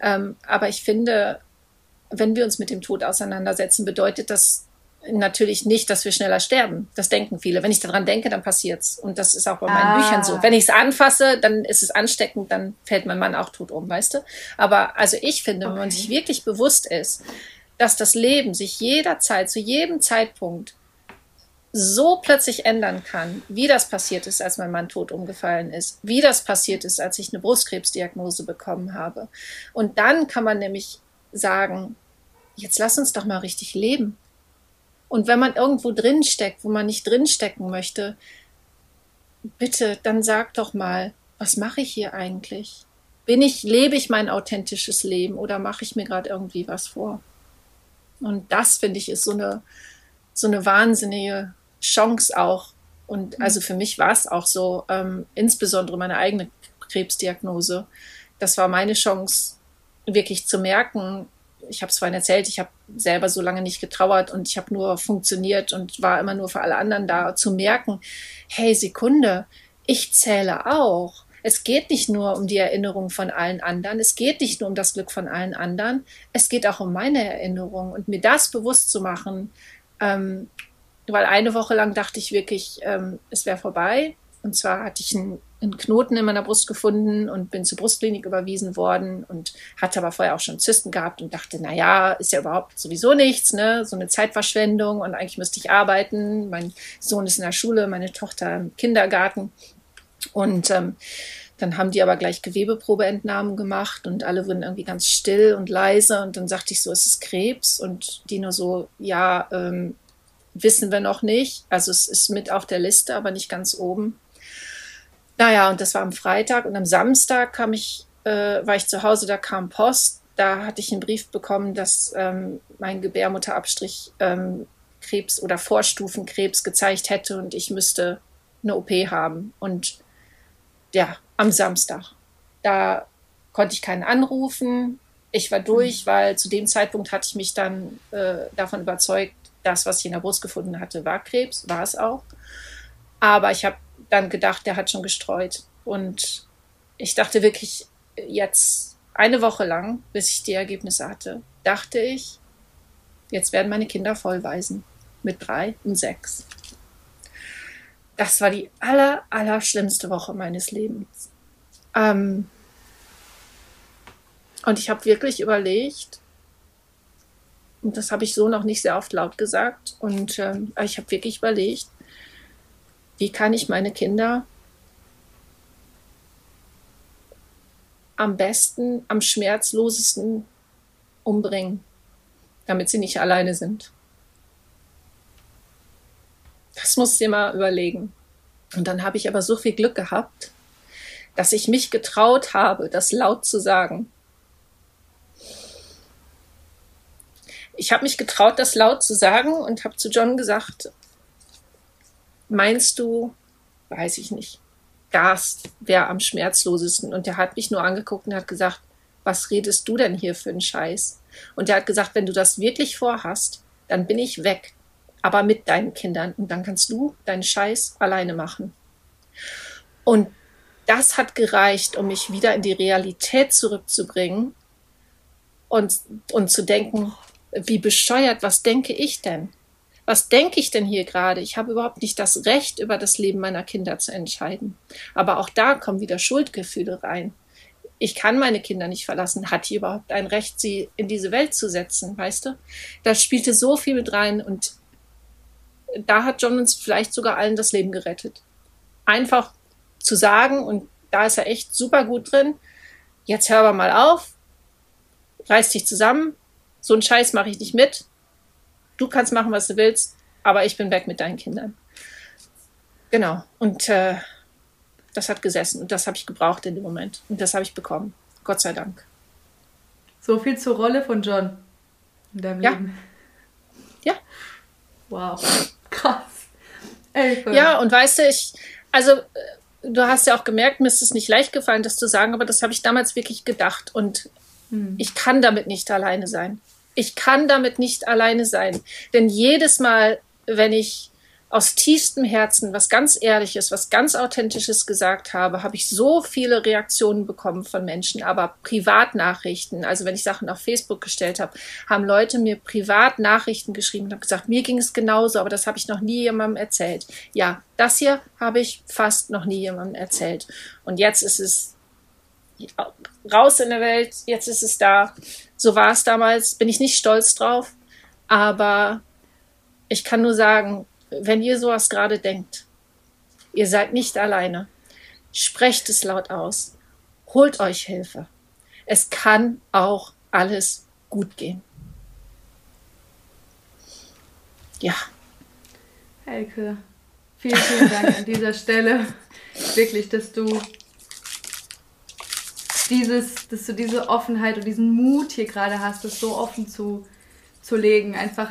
Ähm, aber ich finde, wenn wir uns mit dem Tod auseinandersetzen, bedeutet das natürlich nicht, dass wir schneller sterben. Das denken viele. Wenn ich daran denke, dann passiert's. Und das ist auch bei meinen ah. Büchern so. Wenn ich es anfasse, dann ist es ansteckend, dann fällt mein Mann auch tot um, weißt du? Aber also ich finde, okay. wenn man sich wirklich bewusst ist, dass das Leben sich jederzeit, zu jedem Zeitpunkt so plötzlich ändern kann, wie das passiert ist, als mein Mann tot umgefallen ist, wie das passiert ist, als ich eine Brustkrebsdiagnose bekommen habe. Und dann kann man nämlich sagen, jetzt lass uns doch mal richtig leben. Und wenn man irgendwo drin steckt, wo man nicht drin stecken möchte, bitte, dann sag doch mal, was mache ich hier eigentlich? Bin ich, lebe ich mein authentisches Leben oder mache ich mir gerade irgendwie was vor? Und das, finde ich, ist so eine, so eine wahnsinnige Chance auch. Und mhm. also für mich war es auch so, ähm, insbesondere meine eigene Krebsdiagnose. Das war meine Chance, wirklich zu merken, ich habe es vorhin erzählt, ich habe selber so lange nicht getrauert und ich habe nur funktioniert und war immer nur für alle anderen da, zu merken, hey, Sekunde, ich zähle auch. Es geht nicht nur um die Erinnerung von allen anderen, es geht nicht nur um das Glück von allen anderen, es geht auch um meine Erinnerung und mir das bewusst zu machen, ähm, weil eine Woche lang dachte ich wirklich, ähm, es wäre vorbei. Und zwar hatte ich einen, einen, Knoten in meiner Brust gefunden und bin zur Brustklinik überwiesen worden und hatte aber vorher auch schon Zysten gehabt und dachte, na ja, ist ja überhaupt sowieso nichts, ne? So eine Zeitverschwendung und eigentlich müsste ich arbeiten. Mein Sohn ist in der Schule, meine Tochter im Kindergarten. Und ähm, dann haben die aber gleich Gewebeprobeentnahmen gemacht und alle wurden irgendwie ganz still und leise. Und dann sagte ich so, es ist Krebs. Und die nur so, ja, ähm, wissen wir noch nicht. Also es ist mit auf der Liste, aber nicht ganz oben. Naja, und das war am Freitag. Und am Samstag kam ich, äh, war ich zu Hause, da kam Post. Da hatte ich einen Brief bekommen, dass ähm, mein Gebärmutterabstrich ähm, Krebs oder Vorstufenkrebs gezeigt hätte und ich müsste eine OP haben. Und ja, am Samstag. Da konnte ich keinen anrufen. Ich war durch, mhm. weil zu dem Zeitpunkt hatte ich mich dann äh, davon überzeugt, das, was ich in der Brust gefunden hatte, war Krebs, war es auch. Aber ich habe dann gedacht, der hat schon gestreut. Und ich dachte wirklich, jetzt eine Woche lang, bis ich die Ergebnisse hatte, dachte ich, jetzt werden meine Kinder vollweisen. Mit drei und sechs. Das war die aller, aller schlimmste Woche meines Lebens. Ähm und ich habe wirklich überlegt, und das habe ich so noch nicht sehr oft laut gesagt. Und ähm, ich habe wirklich überlegt, wie kann ich meine Kinder am besten, am schmerzlosesten umbringen, damit sie nicht alleine sind. Das musst du dir mal überlegen. Und dann habe ich aber so viel Glück gehabt, dass ich mich getraut habe, das laut zu sagen. Ich habe mich getraut, das laut zu sagen und habe zu John gesagt, meinst du, weiß ich nicht, Gas wäre am schmerzlosesten. Und der hat mich nur angeguckt und hat gesagt, was redest du denn hier für einen Scheiß? Und er hat gesagt, wenn du das wirklich vorhast, dann bin ich weg, aber mit deinen Kindern. Und dann kannst du deinen Scheiß alleine machen. Und das hat gereicht, um mich wieder in die Realität zurückzubringen und, und zu denken, wie bescheuert, was denke ich denn? Was denke ich denn hier gerade? Ich habe überhaupt nicht das Recht, über das Leben meiner Kinder zu entscheiden. Aber auch da kommen wieder Schuldgefühle rein. Ich kann meine Kinder nicht verlassen. Hat die überhaupt ein Recht, sie in diese Welt zu setzen, weißt du? Da spielte so viel mit rein und da hat John uns vielleicht sogar allen das Leben gerettet. Einfach zu sagen, und da ist er echt super gut drin, jetzt hör aber mal auf, reiß dich zusammen, so einen Scheiß mache ich nicht mit. Du kannst machen, was du willst, aber ich bin weg mit deinen Kindern. Genau. Und äh, das hat gesessen und das habe ich gebraucht in dem Moment. Und das habe ich bekommen. Gott sei Dank. So viel zur Rolle von John in deinem ja. Leben. Ja. Wow. Krass. Ey, ja, und weißt du, ich, also äh, du hast ja auch gemerkt, mir ist es nicht leicht gefallen, das zu sagen, aber das habe ich damals wirklich gedacht. Und hm. ich kann damit nicht alleine sein ich kann damit nicht alleine sein. Denn jedes Mal, wenn ich aus tiefstem Herzen was ganz Ehrliches, was ganz Authentisches gesagt habe, habe ich so viele Reaktionen bekommen von Menschen, aber Privatnachrichten, also wenn ich Sachen auf Facebook gestellt habe, haben Leute mir Privatnachrichten geschrieben und haben gesagt, mir ging es genauso, aber das habe ich noch nie jemandem erzählt. Ja, das hier habe ich fast noch nie jemandem erzählt. Und jetzt ist es raus in der Welt, jetzt ist es da. So war es damals, bin ich nicht stolz drauf, aber ich kann nur sagen, wenn ihr sowas gerade denkt, ihr seid nicht alleine. Sprecht es laut aus. Holt euch Hilfe. Es kann auch alles gut gehen. Ja. Helke, vielen, vielen Dank an dieser Stelle. Wirklich, dass du dieses, dass du diese Offenheit und diesen Mut hier gerade hast, das so offen zu, zu legen. Einfach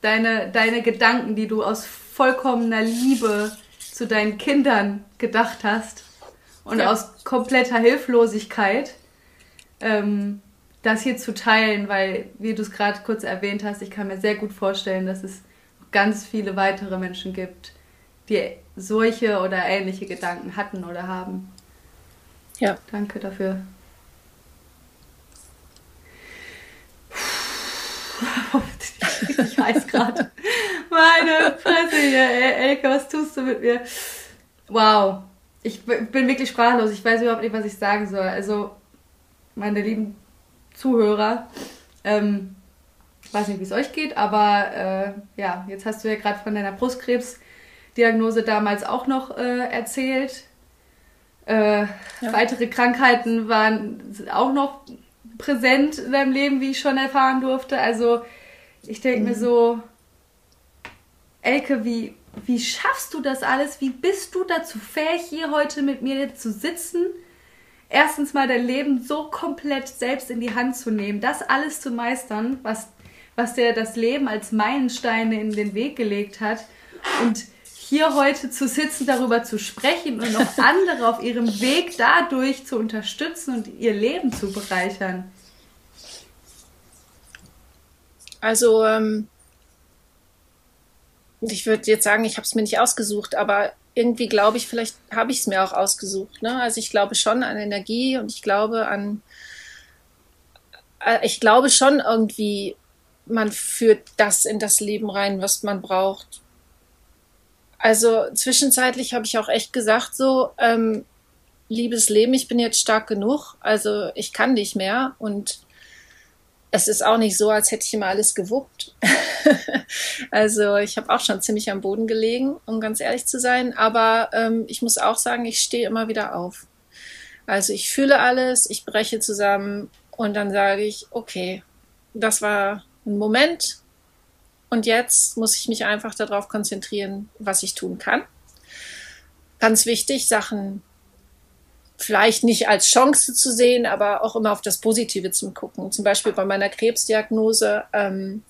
deine, deine Gedanken, die du aus vollkommener Liebe zu deinen Kindern gedacht hast und ja. aus kompletter Hilflosigkeit, ähm, das hier zu teilen, weil, wie du es gerade kurz erwähnt hast, ich kann mir sehr gut vorstellen, dass es ganz viele weitere Menschen gibt, die solche oder ähnliche Gedanken hatten oder haben. Ja. Danke dafür. ich weiß gerade. Meine Fresse hier, Elke, was tust du mit mir? Wow. Ich bin wirklich sprachlos. Ich weiß überhaupt nicht, was ich sagen soll. Also, meine lieben Zuhörer, ähm, ich weiß nicht, wie es euch geht, aber äh, ja, jetzt hast du ja gerade von deiner Brustkrebsdiagnose damals auch noch äh, erzählt. Äh, ja. Weitere Krankheiten waren auch noch präsent in deinem Leben, wie ich schon erfahren durfte. Also ich denke mhm. mir so, Elke, wie, wie schaffst du das alles? Wie bist du dazu fähig, hier heute mit mir zu sitzen? Erstens mal dein Leben so komplett selbst in die Hand zu nehmen, das alles zu meistern, was, was dir das Leben als Meilensteine in den Weg gelegt hat. Und hier heute zu sitzen, darüber zu sprechen und noch andere auf ihrem Weg dadurch zu unterstützen und ihr Leben zu bereichern. Also, ähm, ich würde jetzt sagen, ich habe es mir nicht ausgesucht, aber irgendwie glaube ich, vielleicht habe ich es mir auch ausgesucht. Ne? Also ich glaube schon an Energie und ich glaube an, äh, ich glaube schon irgendwie, man führt das in das Leben rein, was man braucht. Also zwischenzeitlich habe ich auch echt gesagt, so, ähm, liebes Leben, ich bin jetzt stark genug, also ich kann nicht mehr und es ist auch nicht so, als hätte ich immer alles gewuppt. also ich habe auch schon ziemlich am Boden gelegen, um ganz ehrlich zu sein, aber ähm, ich muss auch sagen, ich stehe immer wieder auf. Also ich fühle alles, ich breche zusammen und dann sage ich, okay, das war ein Moment, und jetzt muss ich mich einfach darauf konzentrieren, was ich tun kann. Ganz wichtig, Sachen vielleicht nicht als Chance zu sehen, aber auch immer auf das Positive zu gucken. Zum Beispiel bei meiner Krebsdiagnose, ähm,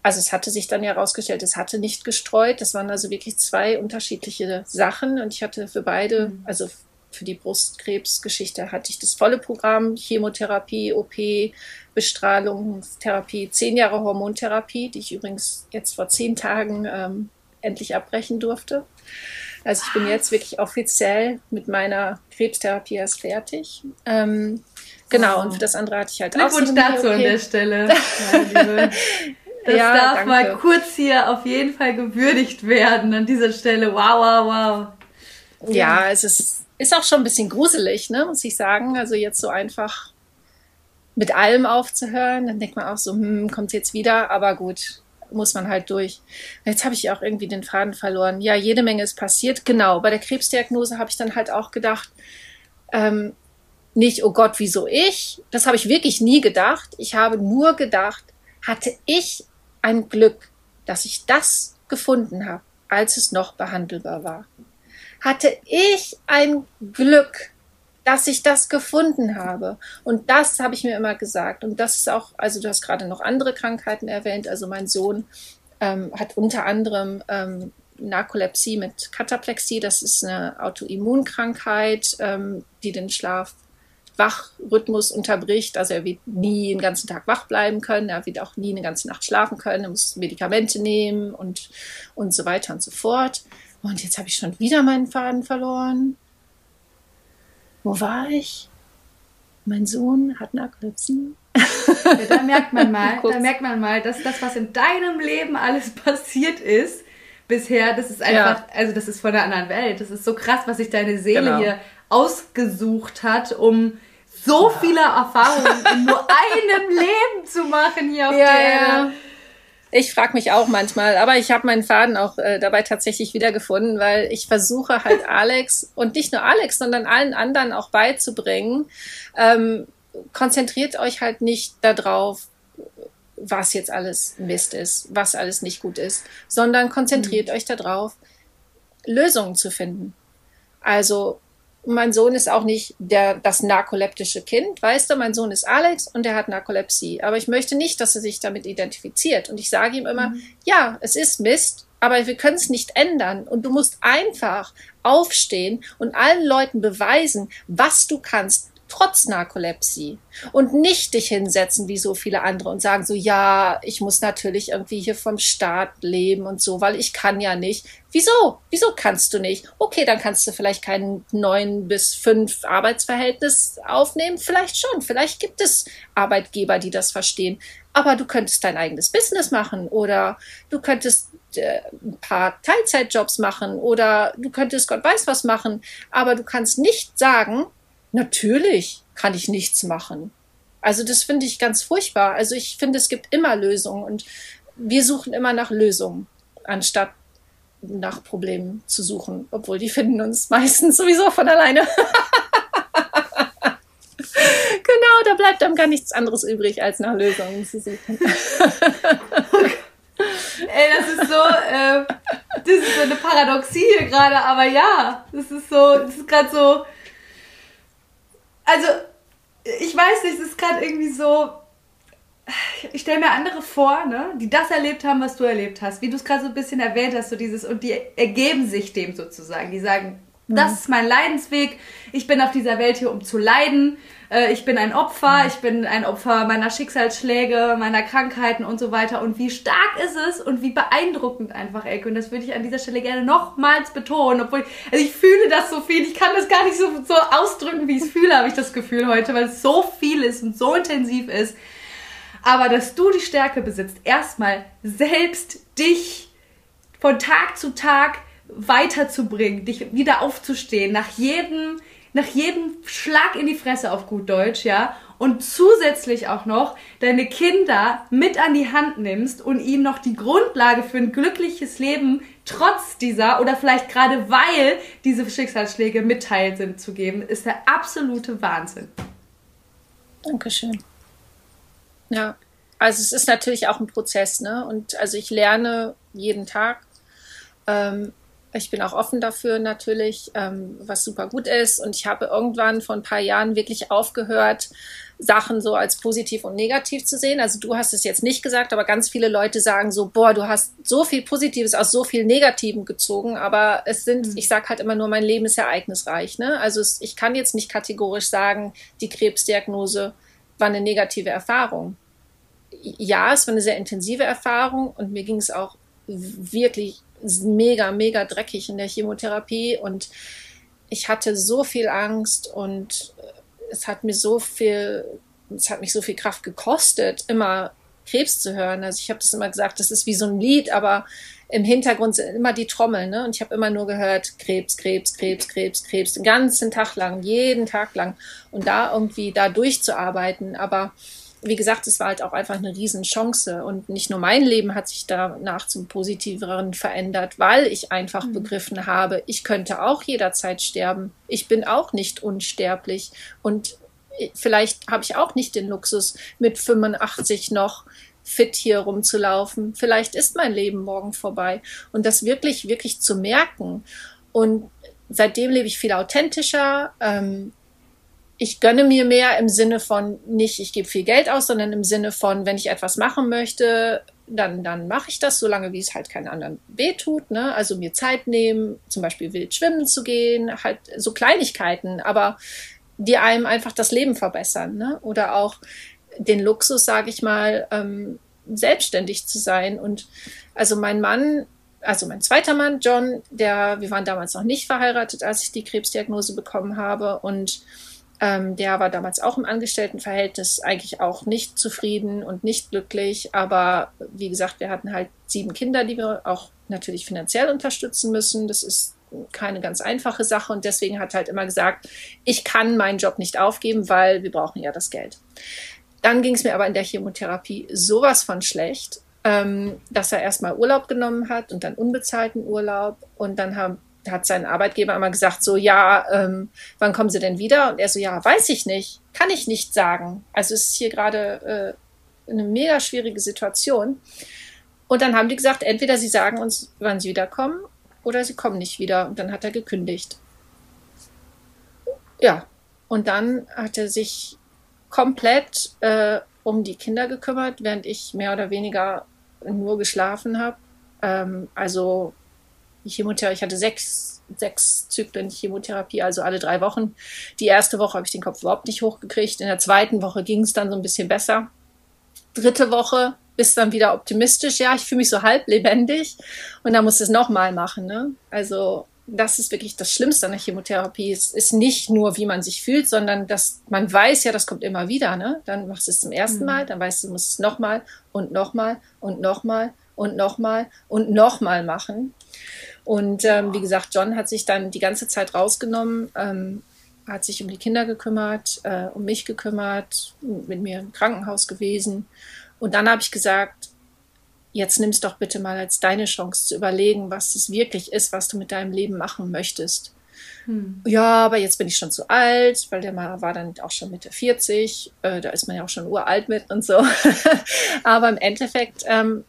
also es hatte sich dann ja herausgestellt, es hatte nicht gestreut. Das waren also wirklich zwei unterschiedliche Sachen und ich hatte für beide, mhm. also für die Brustkrebsgeschichte hatte ich das volle Programm, Chemotherapie, OP, Bestrahlungstherapie, zehn Jahre Hormontherapie, die ich übrigens jetzt vor zehn Tagen ähm, endlich abbrechen durfte. Also ich bin jetzt wirklich offiziell mit meiner Krebstherapie erst fertig. Ähm, genau, oh. und für das andere hatte ich halt auch. Glückwunsch dazu an der Stelle, Das ja, darf danke. mal kurz hier auf jeden Fall gewürdigt werden an dieser Stelle. Wow, wow, wow. Ja es ist, ist auch schon ein bisschen gruselig, ne, muss ich sagen. Also jetzt so einfach mit allem aufzuhören. Dann denkt man auch so, hm, kommt jetzt wieder, aber gut, muss man halt durch. Jetzt habe ich auch irgendwie den Faden verloren. Ja, jede Menge ist passiert. Genau, bei der Krebsdiagnose habe ich dann halt auch gedacht, ähm, nicht, oh Gott, wieso ich? Das habe ich wirklich nie gedacht. Ich habe nur gedacht, hatte ich ein Glück, dass ich das gefunden habe, als es noch behandelbar war. Hatte ich ein Glück, dass ich das gefunden habe. Und das habe ich mir immer gesagt. Und das ist auch, also du hast gerade noch andere Krankheiten erwähnt. Also mein Sohn ähm, hat unter anderem ähm, Narkolepsie mit Kataplexie. Das ist eine Autoimmunkrankheit, ähm, die den Schlaf Wachrhythmus unterbricht. Also er wird nie den ganzen Tag wach bleiben können, er wird auch nie eine ganze Nacht schlafen können, er muss Medikamente nehmen und, und so weiter und so fort. Und jetzt habe ich schon wieder meinen Faden verloren. Wo war ich? Mein Sohn hat Narkolepsie. Ja, da merkt man mal, da merkt man mal, dass das, was in deinem Leben alles passiert ist, bisher, das ist einfach, ja. also das ist von einer anderen Welt. Das ist so krass, was sich deine Seele genau. hier ausgesucht hat, um so viele Erfahrungen in nur einem Leben zu machen hier auf ja, der Erde. Ja. Ich frage mich auch manchmal, aber ich habe meinen Faden auch äh, dabei tatsächlich wiedergefunden, weil ich versuche halt Alex und nicht nur Alex, sondern allen anderen auch beizubringen, ähm, konzentriert euch halt nicht darauf, was jetzt alles Mist ist, was alles nicht gut ist, sondern konzentriert mhm. euch darauf, Lösungen zu finden. Also mein Sohn ist auch nicht der, das narkoleptische Kind, weißt du, mein Sohn ist Alex und der hat Narkolepsie. Aber ich möchte nicht, dass er sich damit identifiziert. Und ich sage ihm immer, mhm. ja, es ist Mist, aber wir können es nicht ändern. Und du musst einfach aufstehen und allen Leuten beweisen, was du kannst, trotz Narkolepsie und nicht dich hinsetzen wie so viele andere und sagen so, ja, ich muss natürlich irgendwie hier vom Staat leben und so, weil ich kann ja nicht. Wieso? Wieso kannst du nicht? Okay, dann kannst du vielleicht kein neun bis fünf Arbeitsverhältnis aufnehmen. Vielleicht schon. Vielleicht gibt es Arbeitgeber, die das verstehen. Aber du könntest dein eigenes Business machen oder du könntest äh, ein paar Teilzeitjobs machen oder du könntest Gott weiß was machen. Aber du kannst nicht sagen, Natürlich kann ich nichts machen. Also das finde ich ganz furchtbar. Also ich finde, es gibt immer Lösungen und wir suchen immer nach Lösungen, anstatt nach Problemen zu suchen, obwohl die finden uns meistens sowieso von alleine. genau, da bleibt einem gar nichts anderes übrig, als nach Lösungen zu suchen. Ey, das ist so, äh, das ist so eine Paradoxie hier gerade, aber ja, das ist so, das ist gerade so, also, ich weiß nicht, es ist gerade irgendwie so. Ich stelle mir andere vor, ne, die das erlebt haben, was du erlebt hast, wie du es gerade so ein bisschen erwähnt hast, so dieses, und die ergeben sich dem sozusagen. Die sagen, das ist mein Leidensweg. Ich bin auf dieser Welt hier, um zu leiden. Äh, ich bin ein Opfer. Ich bin ein Opfer meiner Schicksalsschläge, meiner Krankheiten und so weiter. Und wie stark ist es und wie beeindruckend einfach, Elke. Und das würde ich an dieser Stelle gerne nochmals betonen. Obwohl, also ich fühle das so viel. Ich kann das gar nicht so, so ausdrücken, wie ich es fühle, habe ich das Gefühl heute, weil es so viel ist und so intensiv ist. Aber dass du die Stärke besitzt, erstmal selbst dich von Tag zu Tag weiterzubringen, dich wieder aufzustehen, nach jedem, nach jedem Schlag in die Fresse auf gut Deutsch, ja, und zusätzlich auch noch deine Kinder mit an die Hand nimmst und ihnen noch die Grundlage für ein glückliches Leben trotz dieser oder vielleicht gerade weil diese Schicksalsschläge mitteilt sind zu geben, ist der absolute Wahnsinn. Dankeschön. Ja, also es ist natürlich auch ein Prozess, ne? Und also ich lerne jeden Tag. Ähm, ich bin auch offen dafür natürlich, ähm, was super gut ist. Und ich habe irgendwann vor ein paar Jahren wirklich aufgehört, Sachen so als positiv und negativ zu sehen. Also du hast es jetzt nicht gesagt, aber ganz viele Leute sagen so, boah, du hast so viel Positives aus so viel Negativen gezogen. Aber es sind, mhm. ich sage halt immer nur, mein Leben ist ereignisreich. Ne? Also es, ich kann jetzt nicht kategorisch sagen, die Krebsdiagnose war eine negative Erfahrung. Ja, es war eine sehr intensive Erfahrung und mir ging es auch wirklich mega, mega dreckig in der Chemotherapie und ich hatte so viel Angst und es hat mir so viel, es hat mich so viel Kraft gekostet, immer Krebs zu hören. Also ich habe das immer gesagt, das ist wie so ein Lied, aber im Hintergrund sind immer die Trommeln, ne? Und ich habe immer nur gehört, Krebs, Krebs, Krebs, Krebs, Krebs, den ganzen Tag lang, jeden Tag lang. Und da irgendwie da durchzuarbeiten. Aber wie gesagt, es war halt auch einfach eine Riesenchance. Und nicht nur mein Leben hat sich danach zum Positiveren verändert, weil ich einfach mhm. begriffen habe, ich könnte auch jederzeit sterben. Ich bin auch nicht unsterblich. Und vielleicht habe ich auch nicht den Luxus, mit 85 noch fit hier rumzulaufen. Vielleicht ist mein Leben morgen vorbei. Und das wirklich, wirklich zu merken. Und seitdem lebe ich viel authentischer. Ähm, ich gönne mir mehr im Sinne von nicht, ich gebe viel Geld aus, sondern im Sinne von, wenn ich etwas machen möchte, dann, dann mache ich das, solange wie es halt keinen anderen wehtut. Ne? Also mir Zeit nehmen, zum Beispiel wild schwimmen zu gehen, halt so Kleinigkeiten, aber die einem einfach das Leben verbessern. Ne? Oder auch den Luxus, sage ich mal, ähm, selbstständig zu sein. Und also mein Mann, also mein zweiter Mann, John, der, wir waren damals noch nicht verheiratet, als ich die Krebsdiagnose bekommen habe. Und ähm, der war damals auch im Angestelltenverhältnis eigentlich auch nicht zufrieden und nicht glücklich. Aber wie gesagt, wir hatten halt sieben Kinder, die wir auch natürlich finanziell unterstützen müssen. Das ist keine ganz einfache Sache und deswegen hat er halt immer gesagt, ich kann meinen Job nicht aufgeben, weil wir brauchen ja das Geld. Dann ging es mir aber in der Chemotherapie sowas von schlecht, ähm, dass er erstmal Urlaub genommen hat und dann unbezahlten Urlaub und dann haben hat sein Arbeitgeber immer gesagt, so, ja, ähm, wann kommen Sie denn wieder? Und er so, ja, weiß ich nicht, kann ich nicht sagen. Also es ist hier gerade äh, eine mega schwierige Situation. Und dann haben die gesagt, entweder Sie sagen uns, wann Sie wiederkommen, oder Sie kommen nicht wieder. Und dann hat er gekündigt. ja, und dann hat er sich komplett äh, um die Kinder gekümmert, während ich mehr oder weniger nur geschlafen habe. Ähm, also Chemotherapie, ich hatte sechs, sechs Zyklen Chemotherapie, also alle drei Wochen. Die erste Woche habe ich den Kopf überhaupt nicht hochgekriegt. In der zweiten Woche ging es dann so ein bisschen besser. Dritte Woche bist dann wieder optimistisch. Ja, ich fühle mich so halb lebendig und dann musst du es nochmal machen. Ne? Also das ist wirklich das Schlimmste an der Chemotherapie. Es ist nicht nur, wie man sich fühlt, sondern dass man weiß ja, das kommt immer wieder. Ne? Dann machst du es zum ersten mhm. Mal, dann weißt du, du musst es nochmal und nochmal und nochmal und nochmal und nochmal machen. Und ähm, wie gesagt, John hat sich dann die ganze Zeit rausgenommen, ähm, hat sich um die Kinder gekümmert, äh, um mich gekümmert, mit mir im Krankenhaus gewesen. Und dann habe ich gesagt, jetzt nimm es doch bitte mal als deine Chance zu überlegen, was es wirklich ist, was du mit deinem Leben machen möchtest. Hm. Ja, aber jetzt bin ich schon zu alt, weil der mal war dann auch schon Mitte 40, äh, da ist man ja auch schon uralt mit und so. aber im Endeffekt ähm,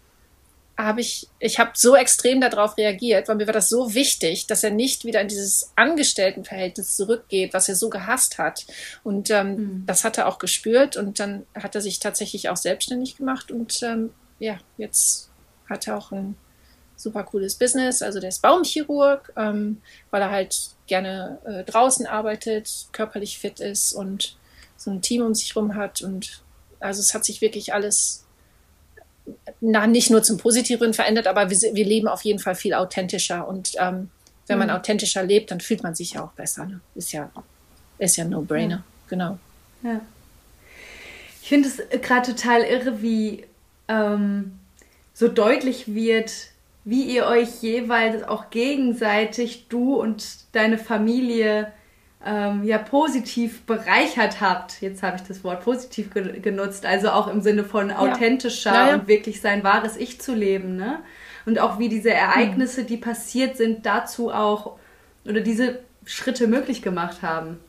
habe ich, ich habe so extrem darauf reagiert, weil mir war das so wichtig, dass er nicht wieder in dieses Angestelltenverhältnis zurückgeht, was er so gehasst hat. Und ähm, mhm. das hat er auch gespürt und dann hat er sich tatsächlich auch selbstständig gemacht und ähm, ja, jetzt hat er auch ein super cooles Business. Also der ist Baumchirurg, ähm, weil er halt gerne äh, draußen arbeitet, körperlich fit ist und so ein Team um sich rum hat und also es hat sich wirklich alles na, nicht nur zum Positiven verändert, aber wir, wir leben auf jeden Fall viel authentischer. Und ähm, wenn mhm. man authentischer lebt, dann fühlt man sich ja auch besser. Ne? Ist ja, ist ja No-Brainer. Ja. Genau. Ja. Ich finde es äh, gerade total irre, wie ähm, so deutlich wird, wie ihr euch jeweils auch gegenseitig, du und deine Familie, ähm, ja positiv bereichert habt. Jetzt habe ich das Wort positiv ge genutzt, also auch im Sinne von authentischer ja. Ja, ja. und wirklich sein wahres Ich zu leben, ne? Und auch wie diese Ereignisse, die passiert sind, dazu auch oder diese Schritte möglich gemacht haben.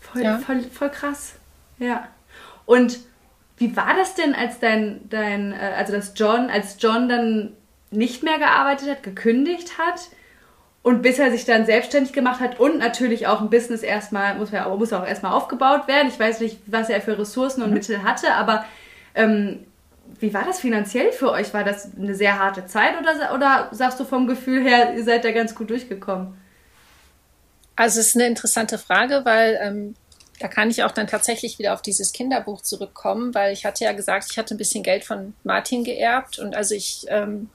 Voll, voll, voll krass. Ja. Und wie war das denn, als dein, dein, äh, also dass John, als John dann nicht mehr gearbeitet hat, gekündigt hat? Und bis er sich dann selbstständig gemacht hat und natürlich auch ein Business erstmal, muss, ja, muss auch erstmal aufgebaut werden. Ich weiß nicht, was er für Ressourcen und mhm. Mittel hatte, aber ähm, wie war das finanziell für euch? War das eine sehr harte Zeit oder, oder sagst du vom Gefühl her, ihr seid da ganz gut durchgekommen? Also es ist eine interessante Frage, weil ähm, da kann ich auch dann tatsächlich wieder auf dieses Kinderbuch zurückkommen, weil ich hatte ja gesagt, ich hatte ein bisschen Geld von Martin geerbt und also ich, ähm,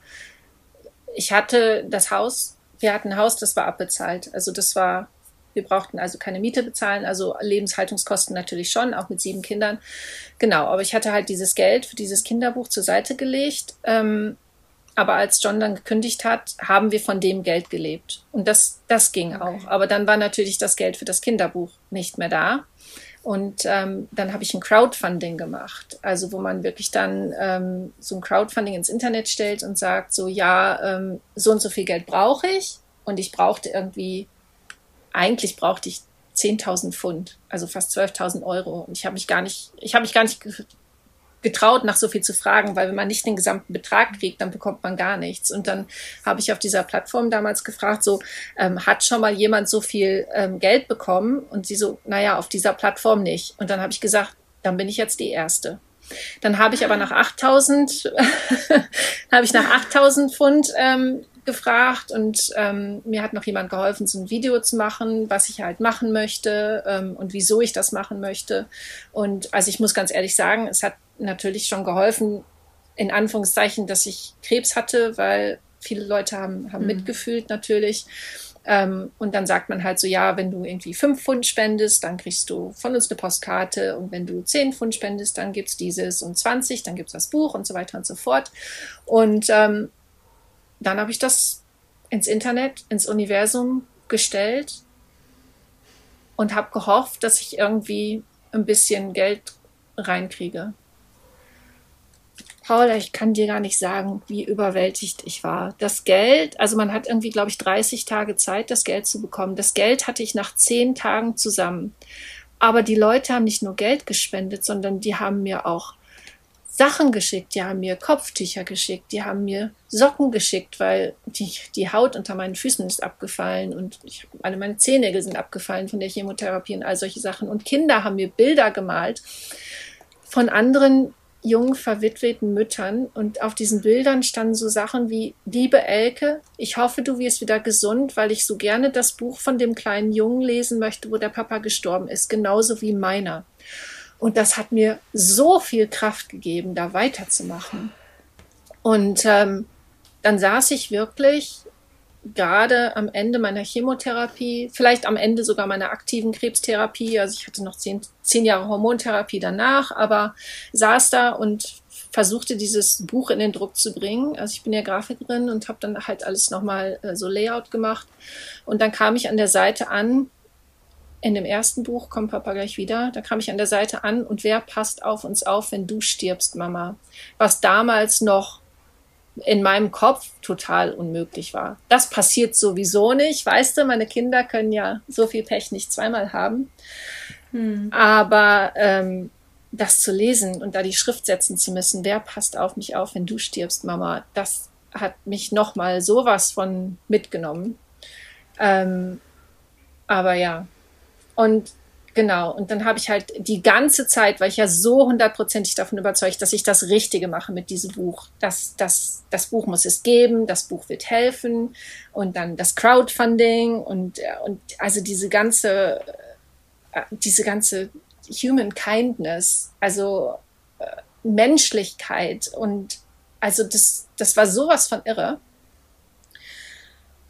ich hatte das Haus wir hatten ein Haus, das war abbezahlt. Also das war, wir brauchten also keine Miete bezahlen, also Lebenshaltungskosten natürlich schon, auch mit sieben Kindern. Genau, aber ich hatte halt dieses Geld für dieses Kinderbuch zur Seite gelegt. Ähm, aber als John dann gekündigt hat, haben wir von dem Geld gelebt. Und das, das ging okay. auch. Aber dann war natürlich das Geld für das Kinderbuch nicht mehr da. Und ähm, dann habe ich ein Crowdfunding gemacht, also wo man wirklich dann ähm, so ein Crowdfunding ins Internet stellt und sagt, so ja, ähm, so und so viel Geld brauche ich und ich brauchte irgendwie, eigentlich brauchte ich 10.000 Pfund, also fast 12.000 Euro. Und ich habe mich gar nicht, ich habe mich gar nicht getraut, nach so viel zu fragen, weil wenn man nicht den gesamten Betrag kriegt, dann bekommt man gar nichts. Und dann habe ich auf dieser Plattform damals gefragt, so, ähm, hat schon mal jemand so viel ähm, Geld bekommen? Und sie so, naja, auf dieser Plattform nicht. Und dann habe ich gesagt, dann bin ich jetzt die Erste. Dann habe ich aber nach 8000, habe ich nach 8000 Pfund ähm, gefragt und ähm, mir hat noch jemand geholfen, so ein Video zu machen, was ich halt machen möchte ähm, und wieso ich das machen möchte. Und also ich muss ganz ehrlich sagen, es hat natürlich schon geholfen, in Anführungszeichen, dass ich Krebs hatte, weil viele Leute haben, haben mhm. mitgefühlt natürlich. Ähm, und dann sagt man halt so, ja, wenn du irgendwie fünf Pfund spendest, dann kriegst du von uns eine Postkarte. Und wenn du zehn Pfund spendest, dann gibt's dieses und 20, dann gibt's das Buch und so weiter und so fort. Und ähm, dann habe ich das ins Internet, ins Universum gestellt und habe gehofft, dass ich irgendwie ein bisschen Geld reinkriege. Paula, ich kann dir gar nicht sagen, wie überwältigt ich war. Das Geld, also man hat irgendwie, glaube ich, 30 Tage Zeit, das Geld zu bekommen. Das Geld hatte ich nach zehn Tagen zusammen. Aber die Leute haben nicht nur Geld gespendet, sondern die haben mir auch Sachen geschickt, die haben mir Kopftücher geschickt, die haben mir Socken geschickt, weil die, die Haut unter meinen Füßen ist abgefallen und ich, alle meine Zehennägel sind abgefallen von der Chemotherapie und all solche Sachen. Und Kinder haben mir Bilder gemalt von anderen jungen verwitweten Müttern und auf diesen Bildern standen so Sachen wie Liebe Elke, ich hoffe, du wirst wieder gesund, weil ich so gerne das Buch von dem kleinen Jungen lesen möchte, wo der Papa gestorben ist, genauso wie meiner. Und das hat mir so viel Kraft gegeben, da weiterzumachen. Und ähm, dann saß ich wirklich gerade am Ende meiner Chemotherapie, vielleicht am Ende sogar meiner aktiven Krebstherapie. Also ich hatte noch zehn, zehn Jahre Hormontherapie danach, aber saß da und versuchte dieses Buch in den Druck zu bringen. Also ich bin ja Grafikerin und habe dann halt alles nochmal äh, so Layout gemacht. Und dann kam ich an der Seite an in dem ersten Buch, kommt Papa gleich wieder, da kam ich an der Seite an und wer passt auf uns auf, wenn du stirbst, Mama? Was damals noch in meinem Kopf total unmöglich war. Das passiert sowieso nicht. Weißt du, meine Kinder können ja so viel Pech nicht zweimal haben. Hm. Aber ähm, das zu lesen und da die Schrift setzen zu müssen, wer passt auf mich auf, wenn du stirbst, Mama, das hat mich nochmal sowas von mitgenommen. Ähm, aber ja, und genau, und dann habe ich halt die ganze Zeit, weil ich ja so hundertprozentig davon überzeugt, dass ich das Richtige mache mit diesem Buch. Das, das, das Buch muss es geben, das Buch wird helfen und dann das Crowdfunding und, und also diese ganze, äh, diese ganze Human Kindness, also äh, Menschlichkeit und also das, das war sowas von irre.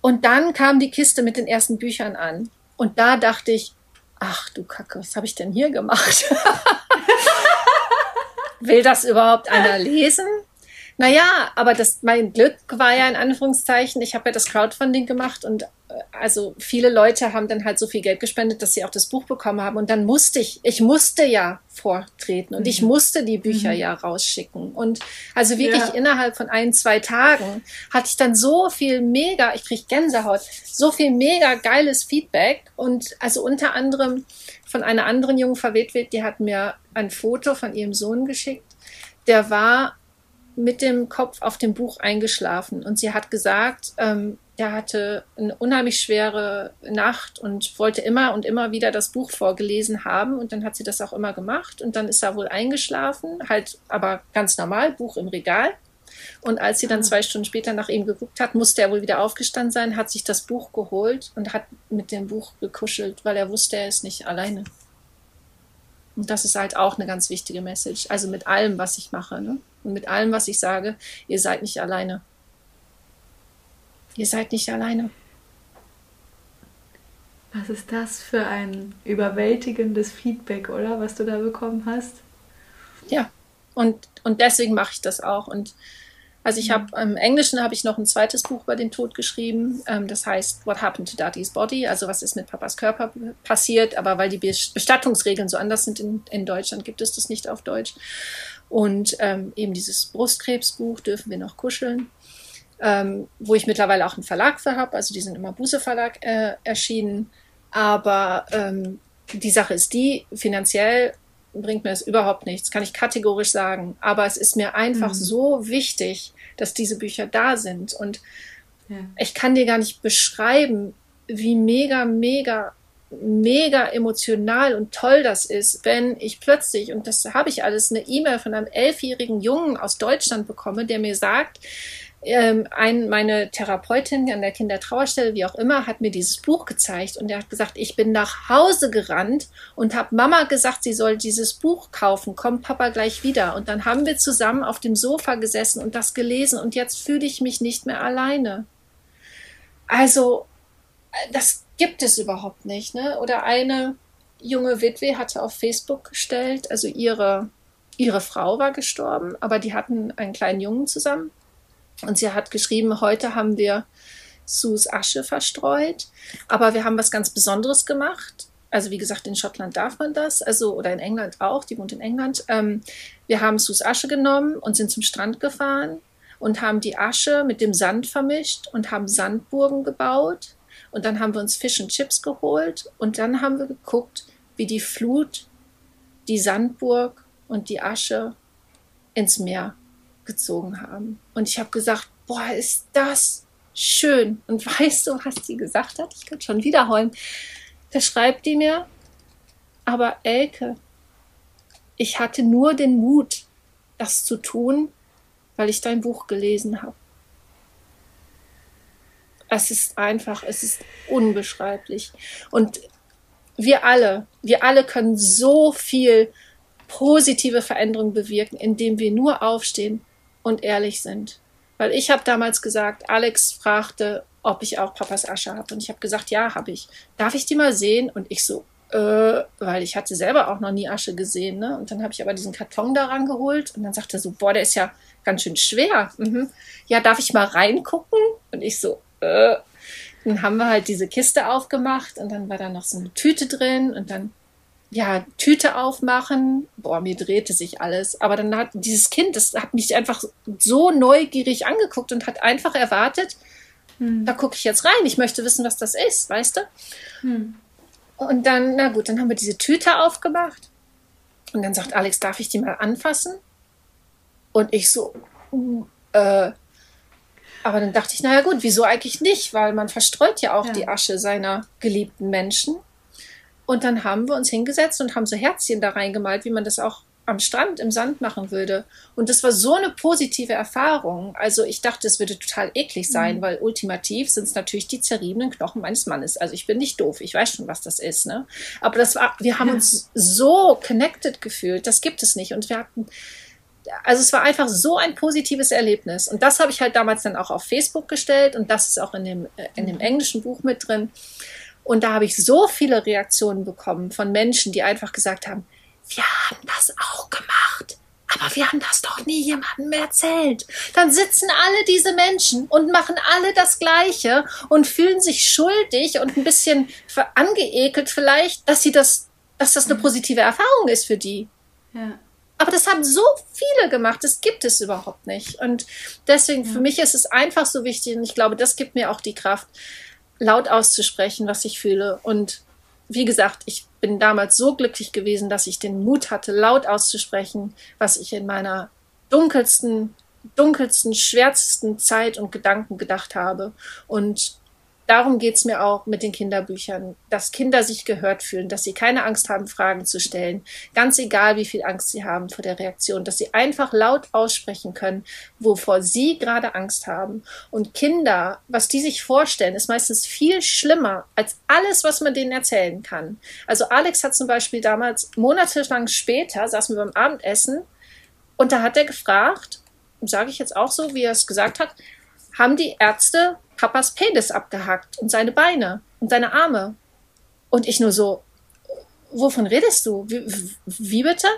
Und dann kam die Kiste mit den ersten Büchern an. Und da dachte ich, ach du Kacke, was habe ich denn hier gemacht? Will das überhaupt einer lesen? Naja, aber das, mein Glück war ja in Anführungszeichen, ich habe ja das Crowdfunding gemacht und also viele Leute haben dann halt so viel Geld gespendet, dass sie auch das Buch bekommen haben. Und dann musste ich, ich musste ja vortreten und mhm. ich musste die Bücher mhm. ja rausschicken. Und also wirklich ja. innerhalb von ein, zwei Tagen hatte ich dann so viel mega, ich kriege Gänsehaut, so viel mega geiles Feedback. Und also unter anderem von einer anderen jungen Verwitwet, die hat mir ein Foto von ihrem Sohn geschickt. Der war mit dem Kopf auf dem Buch eingeschlafen und sie hat gesagt, ähm, der hatte eine unheimlich schwere Nacht und wollte immer und immer wieder das Buch vorgelesen haben und dann hat sie das auch immer gemacht und dann ist er wohl eingeschlafen, halt aber ganz normal, Buch im Regal. Und als sie dann ah. zwei Stunden später nach ihm geguckt hat, musste er wohl wieder aufgestanden sein, hat sich das Buch geholt und hat mit dem Buch gekuschelt, weil er wusste, er ist nicht alleine. Und das ist halt auch eine ganz wichtige Message. Also mit allem, was ich mache. Ne? Und mit allem, was ich sage, ihr seid nicht alleine. Ihr seid nicht alleine. Was ist das für ein überwältigendes Feedback, oder? Was du da bekommen hast? Ja, und, und deswegen mache ich das auch. Und also ich habe im Englischen habe ich noch ein zweites Buch über den Tod geschrieben. Ähm, das heißt What Happened to Daddy's Body, also was ist mit Papas Körper passiert. Aber weil die Bestattungsregeln so anders sind in, in Deutschland, gibt es das nicht auf Deutsch. Und ähm, eben dieses Brustkrebsbuch dürfen wir noch kuscheln, ähm, wo ich mittlerweile auch einen Verlag für habe. Also die sind immer Buse Verlag äh, erschienen. Aber ähm, die Sache ist die, finanziell bringt mir das überhaupt nichts, kann ich kategorisch sagen. Aber es ist mir einfach mhm. so wichtig, dass diese Bücher da sind. Und ja. ich kann dir gar nicht beschreiben, wie mega, mega, mega emotional und toll das ist, wenn ich plötzlich, und das habe ich alles, eine E-Mail von einem elfjährigen Jungen aus Deutschland bekomme, der mir sagt, ähm, ein, meine Therapeutin an der Kindertrauerstelle, wie auch immer, hat mir dieses Buch gezeigt und er hat gesagt, ich bin nach Hause gerannt und habe Mama gesagt, sie soll dieses Buch kaufen, kommt Papa gleich wieder. Und dann haben wir zusammen auf dem Sofa gesessen und das gelesen und jetzt fühle ich mich nicht mehr alleine. Also, das gibt es überhaupt nicht. Ne? Oder eine junge Witwe hatte auf Facebook gestellt, also ihre, ihre Frau war gestorben, aber die hatten einen kleinen Jungen zusammen und sie hat geschrieben, heute haben wir Sus Asche verstreut, aber wir haben was ganz Besonderes gemacht. Also wie gesagt, in Schottland darf man das, also oder in England auch, die wohnt in England. Ähm, wir haben Sus Asche genommen und sind zum Strand gefahren und haben die Asche mit dem Sand vermischt und haben Sandburgen gebaut. Und dann haben wir uns Fisch und Chips geholt und dann haben wir geguckt, wie die Flut die Sandburg und die Asche ins Meer gezogen haben. Und ich habe gesagt, boah, ist das schön. Und weißt du, was sie gesagt hat? Ich kann schon wieder heulen. Da schreibt die mir, aber Elke, ich hatte nur den Mut, das zu tun, weil ich dein Buch gelesen habe. Es ist einfach, es ist unbeschreiblich. Und wir alle, wir alle können so viel positive Veränderung bewirken, indem wir nur aufstehen und ehrlich sind. Weil ich habe damals gesagt, Alex fragte, ob ich auch Papas Asche habe. Und ich habe gesagt, ja, habe ich. Darf ich die mal sehen? Und ich so, äh, weil ich hatte selber auch noch nie Asche gesehen. Ne? Und dann habe ich aber diesen Karton daran geholt und dann sagte er so, boah, der ist ja ganz schön schwer. Mhm. Ja, darf ich mal reingucken? Und ich so, äh. Dann haben wir halt diese Kiste aufgemacht und dann war da noch so eine Tüte drin und dann ja, Tüte aufmachen. Boah, mir drehte sich alles. Aber dann hat dieses Kind, das hat mich einfach so neugierig angeguckt und hat einfach erwartet, hm. da gucke ich jetzt rein. Ich möchte wissen, was das ist, weißt du? Hm. Und dann, na gut, dann haben wir diese Tüte aufgemacht. Und dann sagt Alex, darf ich die mal anfassen? Und ich so, uh, äh, aber dann dachte ich, naja gut, wieso eigentlich nicht? Weil man verstreut ja auch ja. die Asche seiner geliebten Menschen. Und dann haben wir uns hingesetzt und haben so Herzchen da reingemalt, wie man das auch am Strand im Sand machen würde. Und das war so eine positive Erfahrung. Also ich dachte, es würde total eklig sein, mhm. weil ultimativ sind es natürlich die zerriebenen Knochen meines Mannes. Also ich bin nicht doof, ich weiß schon, was das ist. Ne? Aber das war, wir haben ja. uns so connected gefühlt. Das gibt es nicht. Und wir hatten, also es war einfach so ein positives Erlebnis. Und das habe ich halt damals dann auch auf Facebook gestellt und das ist auch in dem, äh, in dem mhm. englischen Buch mit drin. Und da habe ich so viele Reaktionen bekommen von Menschen, die einfach gesagt haben, wir haben das auch gemacht. Aber wir haben das doch nie jemandem mehr erzählt. Dann sitzen alle diese Menschen und machen alle das Gleiche und fühlen sich schuldig und ein bisschen angeekelt vielleicht, dass sie das, dass das eine mhm. positive Erfahrung ist für die. Ja. Aber das haben so viele gemacht, das gibt es überhaupt nicht. Und deswegen, ja. für mich ist es einfach so wichtig und ich glaube, das gibt mir auch die Kraft, laut auszusprechen, was ich fühle. Und wie gesagt, ich bin damals so glücklich gewesen, dass ich den Mut hatte, laut auszusprechen, was ich in meiner dunkelsten, dunkelsten, schwärzesten Zeit und Gedanken gedacht habe. Und darum geht es mir auch mit den Kinderbüchern, dass Kinder sich gehört fühlen, dass sie keine Angst haben, Fragen zu stellen, ganz egal, wie viel Angst sie haben vor der Reaktion, dass sie einfach laut aussprechen können, wovor sie gerade Angst haben. Und Kinder, was die sich vorstellen, ist meistens viel schlimmer als alles, was man denen erzählen kann. Also Alex hat zum Beispiel damals, monatelang später, saßen wir beim Abendessen und da hat er gefragt, sage ich jetzt auch so, wie er es gesagt hat, haben die Ärzte Papas Penis abgehackt und seine Beine und seine Arme. Und ich nur so, wovon redest du? Wie, wie bitte?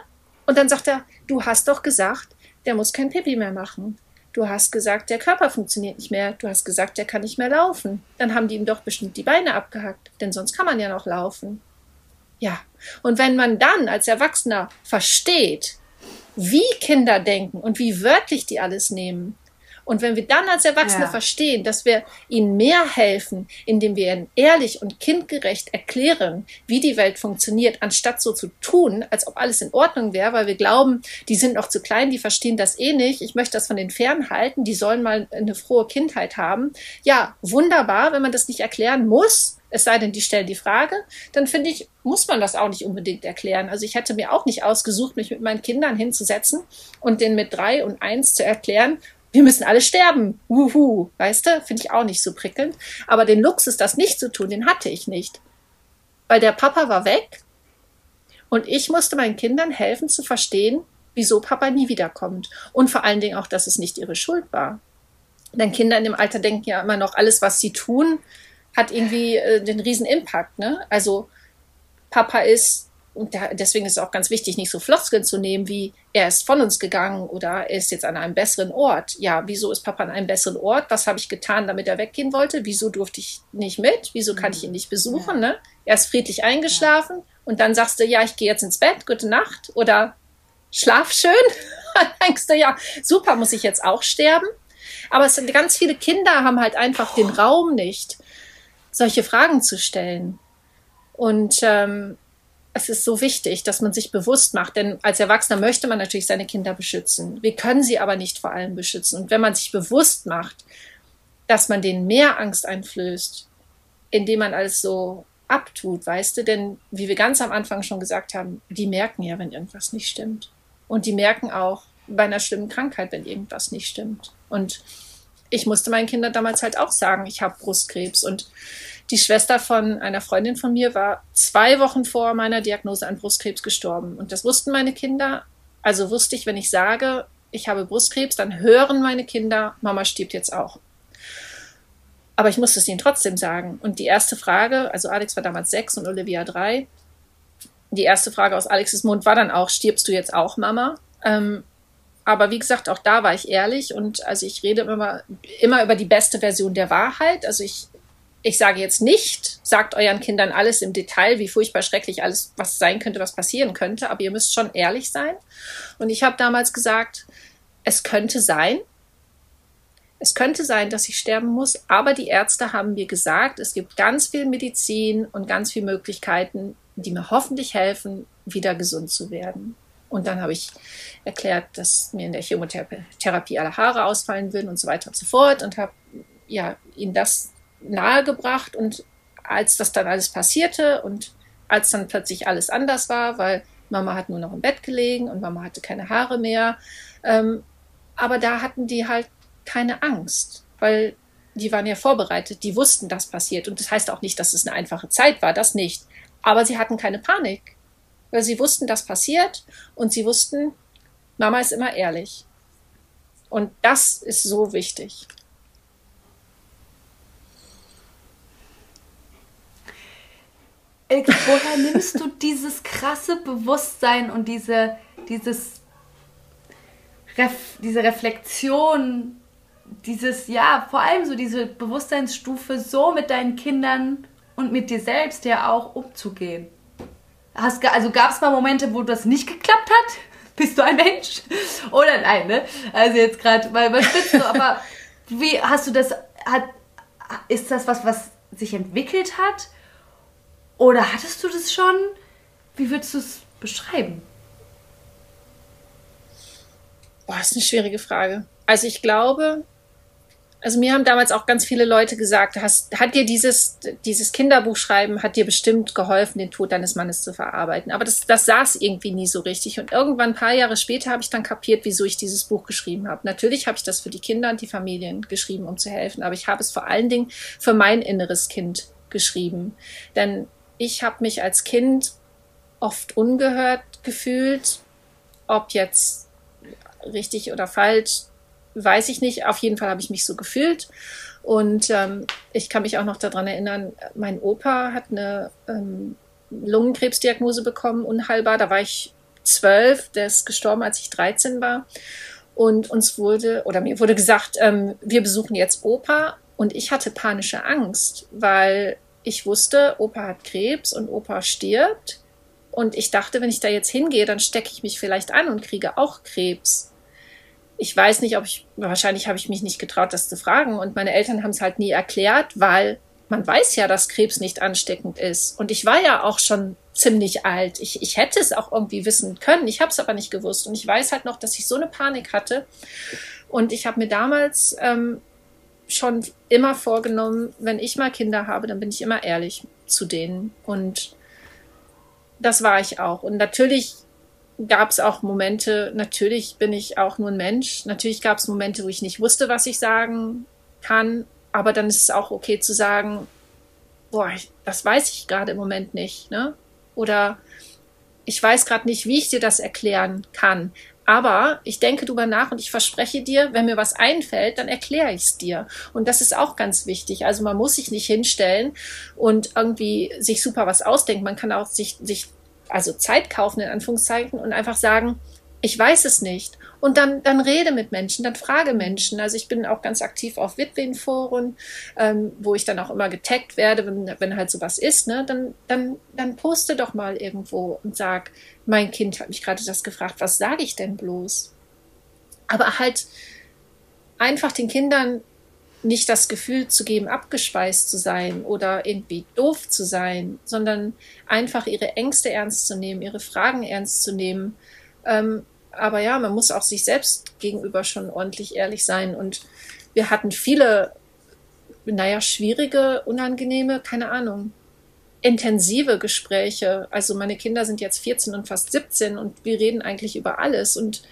Und dann sagt er, du hast doch gesagt, der muss kein Pipi mehr machen. Du hast gesagt, der Körper funktioniert nicht mehr. Du hast gesagt, der kann nicht mehr laufen. Dann haben die ihm doch bestimmt die Beine abgehackt, denn sonst kann man ja noch laufen. Ja, und wenn man dann als Erwachsener versteht, wie Kinder denken und wie wörtlich die alles nehmen, und wenn wir dann als Erwachsene ja. verstehen, dass wir ihnen mehr helfen, indem wir ihnen ehrlich und kindgerecht erklären, wie die Welt funktioniert, anstatt so zu tun, als ob alles in Ordnung wäre, weil wir glauben, die sind noch zu klein, die verstehen das eh nicht, ich möchte das von den fernhalten, die sollen mal eine frohe Kindheit haben. Ja, wunderbar, wenn man das nicht erklären muss, es sei denn, die stellen die Frage, dann finde ich, muss man das auch nicht unbedingt erklären. Also ich hätte mir auch nicht ausgesucht, mich mit meinen Kindern hinzusetzen und denen mit drei und eins zu erklären, wir müssen alle sterben. Wuhu, weißt du? Finde ich auch nicht so prickelnd. Aber den Luxus, das nicht zu tun, den hatte ich nicht. Weil der Papa war weg und ich musste meinen Kindern helfen zu verstehen, wieso Papa nie wiederkommt. Und vor allen Dingen auch, dass es nicht ihre Schuld war. Denn Kinder in dem Alter denken ja immer noch, alles, was sie tun, hat irgendwie äh, den riesen Impact. Ne? Also Papa ist und da, deswegen ist es auch ganz wichtig, nicht so Floskeln zu nehmen wie er ist von uns gegangen oder er ist jetzt an einem besseren Ort. Ja, wieso ist Papa an einem besseren Ort? Was habe ich getan, damit er weggehen wollte? Wieso durfte ich nicht mit? Wieso kann ich ihn nicht besuchen? Ja. Ne? Er ist friedlich eingeschlafen ja. und dann sagst du, ja, ich gehe jetzt ins Bett, gute Nacht oder schlaf schön. dann denkst du, ja, super, muss ich jetzt auch sterben? Aber es sind ganz viele Kinder haben halt einfach den Raum nicht, solche Fragen zu stellen. Und ähm, es ist so wichtig, dass man sich bewusst macht, denn als Erwachsener möchte man natürlich seine Kinder beschützen. Wir können sie aber nicht vor allem beschützen. Und wenn man sich bewusst macht, dass man denen mehr Angst einflößt, indem man alles so abtut, weißt du, denn wie wir ganz am Anfang schon gesagt haben, die merken ja, wenn irgendwas nicht stimmt. Und die merken auch bei einer schlimmen Krankheit, wenn irgendwas nicht stimmt. Und ich musste meinen Kindern damals halt auch sagen, ich habe Brustkrebs. Und die Schwester von einer Freundin von mir war zwei Wochen vor meiner Diagnose an Brustkrebs gestorben. Und das wussten meine Kinder. Also wusste ich, wenn ich sage, ich habe Brustkrebs, dann hören meine Kinder, Mama stirbt jetzt auch. Aber ich musste es ihnen trotzdem sagen. Und die erste Frage, also Alex war damals sechs und Olivia drei, die erste Frage aus Alexes Mund war dann auch, stirbst du jetzt auch, Mama? Ähm, aber wie gesagt, auch da war ich ehrlich und also ich rede immer, immer über die beste Version der Wahrheit. Also ich, ich sage jetzt nicht, sagt euren Kindern alles im Detail, wie furchtbar schrecklich alles, was sein könnte, was passieren könnte, aber ihr müsst schon ehrlich sein. Und ich habe damals gesagt, es könnte sein, es könnte sein, dass ich sterben muss, aber die Ärzte haben mir gesagt, es gibt ganz viel Medizin und ganz viele Möglichkeiten, die mir hoffentlich helfen, wieder gesund zu werden. Und dann habe ich erklärt, dass mir in der Chemotherapie alle Haare ausfallen würden und so weiter und so fort und habe ja, ihnen das nahegebracht. Und als das dann alles passierte und als dann plötzlich alles anders war, weil Mama hat nur noch im Bett gelegen und Mama hatte keine Haare mehr, ähm, aber da hatten die halt keine Angst, weil die waren ja vorbereitet, die wussten, dass passiert. Und das heißt auch nicht, dass es eine einfache Zeit war, das nicht. Aber sie hatten keine Panik weil sie wussten, das passiert und sie wussten, Mama ist immer ehrlich. Und das ist so wichtig. Elke, woher nimmst du dieses krasse Bewusstsein und diese, dieses, Ref, diese Reflexion, dieses, ja, vor allem so diese Bewusstseinsstufe, so mit deinen Kindern und mit dir selbst ja auch umzugehen? Hast, also gab es mal Momente, wo das nicht geklappt hat? Bist du ein Mensch? Oder nein, ne? Also jetzt gerade, weil was bist du? Aber wie hast du das? Hat, ist das was, was sich entwickelt hat? Oder hattest du das schon? Wie würdest du es beschreiben? Boah, ist eine schwierige Frage. Also ich glaube, also mir haben damals auch ganz viele Leute gesagt, hast, hat dir dieses, dieses Kinderbuchschreiben, hat dir bestimmt geholfen, den Tod deines Mannes zu verarbeiten. Aber das, das saß irgendwie nie so richtig. Und irgendwann ein paar Jahre später habe ich dann kapiert, wieso ich dieses Buch geschrieben habe. Natürlich habe ich das für die Kinder und die Familien geschrieben, um zu helfen. Aber ich habe es vor allen Dingen für mein inneres Kind geschrieben. Denn ich habe mich als Kind oft ungehört gefühlt, ob jetzt richtig oder falsch weiß ich nicht. Auf jeden Fall habe ich mich so gefühlt. Und ähm, ich kann mich auch noch daran erinnern, mein Opa hat eine ähm, Lungenkrebsdiagnose bekommen, unheilbar. Da war ich zwölf, der ist gestorben, als ich 13 war. Und uns wurde, oder mir wurde gesagt, ähm, wir besuchen jetzt Opa. Und ich hatte panische Angst, weil ich wusste, Opa hat Krebs und Opa stirbt. Und ich dachte, wenn ich da jetzt hingehe, dann stecke ich mich vielleicht an und kriege auch Krebs ich weiß nicht, ob ich, wahrscheinlich habe ich mich nicht getraut, das zu fragen. Und meine Eltern haben es halt nie erklärt, weil man weiß ja, dass Krebs nicht ansteckend ist. Und ich war ja auch schon ziemlich alt. Ich, ich hätte es auch irgendwie wissen können. Ich habe es aber nicht gewusst. Und ich weiß halt noch, dass ich so eine Panik hatte. Und ich habe mir damals ähm, schon immer vorgenommen, wenn ich mal Kinder habe, dann bin ich immer ehrlich zu denen. Und das war ich auch. Und natürlich gab es auch Momente, natürlich bin ich auch nur ein Mensch, natürlich gab es Momente, wo ich nicht wusste, was ich sagen kann, aber dann ist es auch okay zu sagen, boah, das weiß ich gerade im Moment nicht, ne? Oder ich weiß gerade nicht, wie ich dir das erklären kann. Aber ich denke drüber nach und ich verspreche dir, wenn mir was einfällt, dann erkläre ich es dir. Und das ist auch ganz wichtig. Also man muss sich nicht hinstellen und irgendwie sich super was ausdenken. Man kann auch sich, sich also Zeit kaufen in Anführungszeichen und einfach sagen, ich weiß es nicht. Und dann, dann rede mit Menschen, dann frage Menschen. Also ich bin auch ganz aktiv auf Witwenforen, ähm, wo ich dann auch immer getaggt werde, wenn, wenn halt sowas ist, ne? Dann, dann, dann poste doch mal irgendwo und sag, mein Kind hat mich gerade das gefragt, was sage ich denn bloß? Aber halt einfach den Kindern nicht das Gefühl zu geben, abgespeist zu sein oder irgendwie doof zu sein, sondern einfach ihre Ängste ernst zu nehmen, ihre Fragen ernst zu nehmen. Ähm, aber ja, man muss auch sich selbst gegenüber schon ordentlich ehrlich sein. Und wir hatten viele, naja, schwierige, unangenehme, keine Ahnung, intensive Gespräche. Also meine Kinder sind jetzt 14 und fast 17 und wir reden eigentlich über alles. Und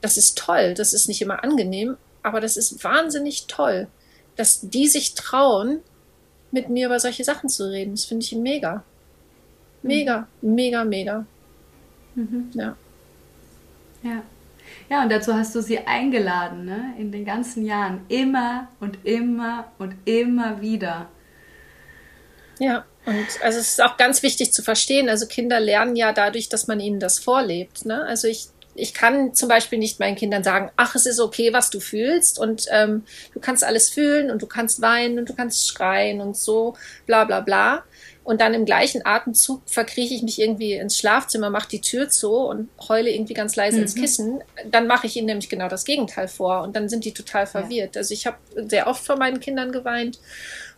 das ist toll. Das ist nicht immer angenehm, aber das ist wahnsinnig toll dass die sich trauen, mit mir über solche Sachen zu reden. Das finde ich mega. Mega, mhm. mega, mega. Mhm. Ja. Ja. Ja, und dazu hast du sie eingeladen, ne? In den ganzen Jahren. Immer und immer und immer wieder. Ja, und also es ist auch ganz wichtig zu verstehen. Also Kinder lernen ja dadurch, dass man ihnen das vorlebt. Ne? Also ich ich kann zum Beispiel nicht meinen Kindern sagen, ach, es ist okay, was du fühlst und ähm, du kannst alles fühlen und du kannst weinen und du kannst schreien und so, bla bla bla. Und dann im gleichen Atemzug verkrieche ich mich irgendwie ins Schlafzimmer, mache die Tür zu und heule irgendwie ganz leise mhm. ins Kissen. Dann mache ich ihnen nämlich genau das Gegenteil vor und dann sind die total verwirrt. Ja. Also ich habe sehr oft vor meinen Kindern geweint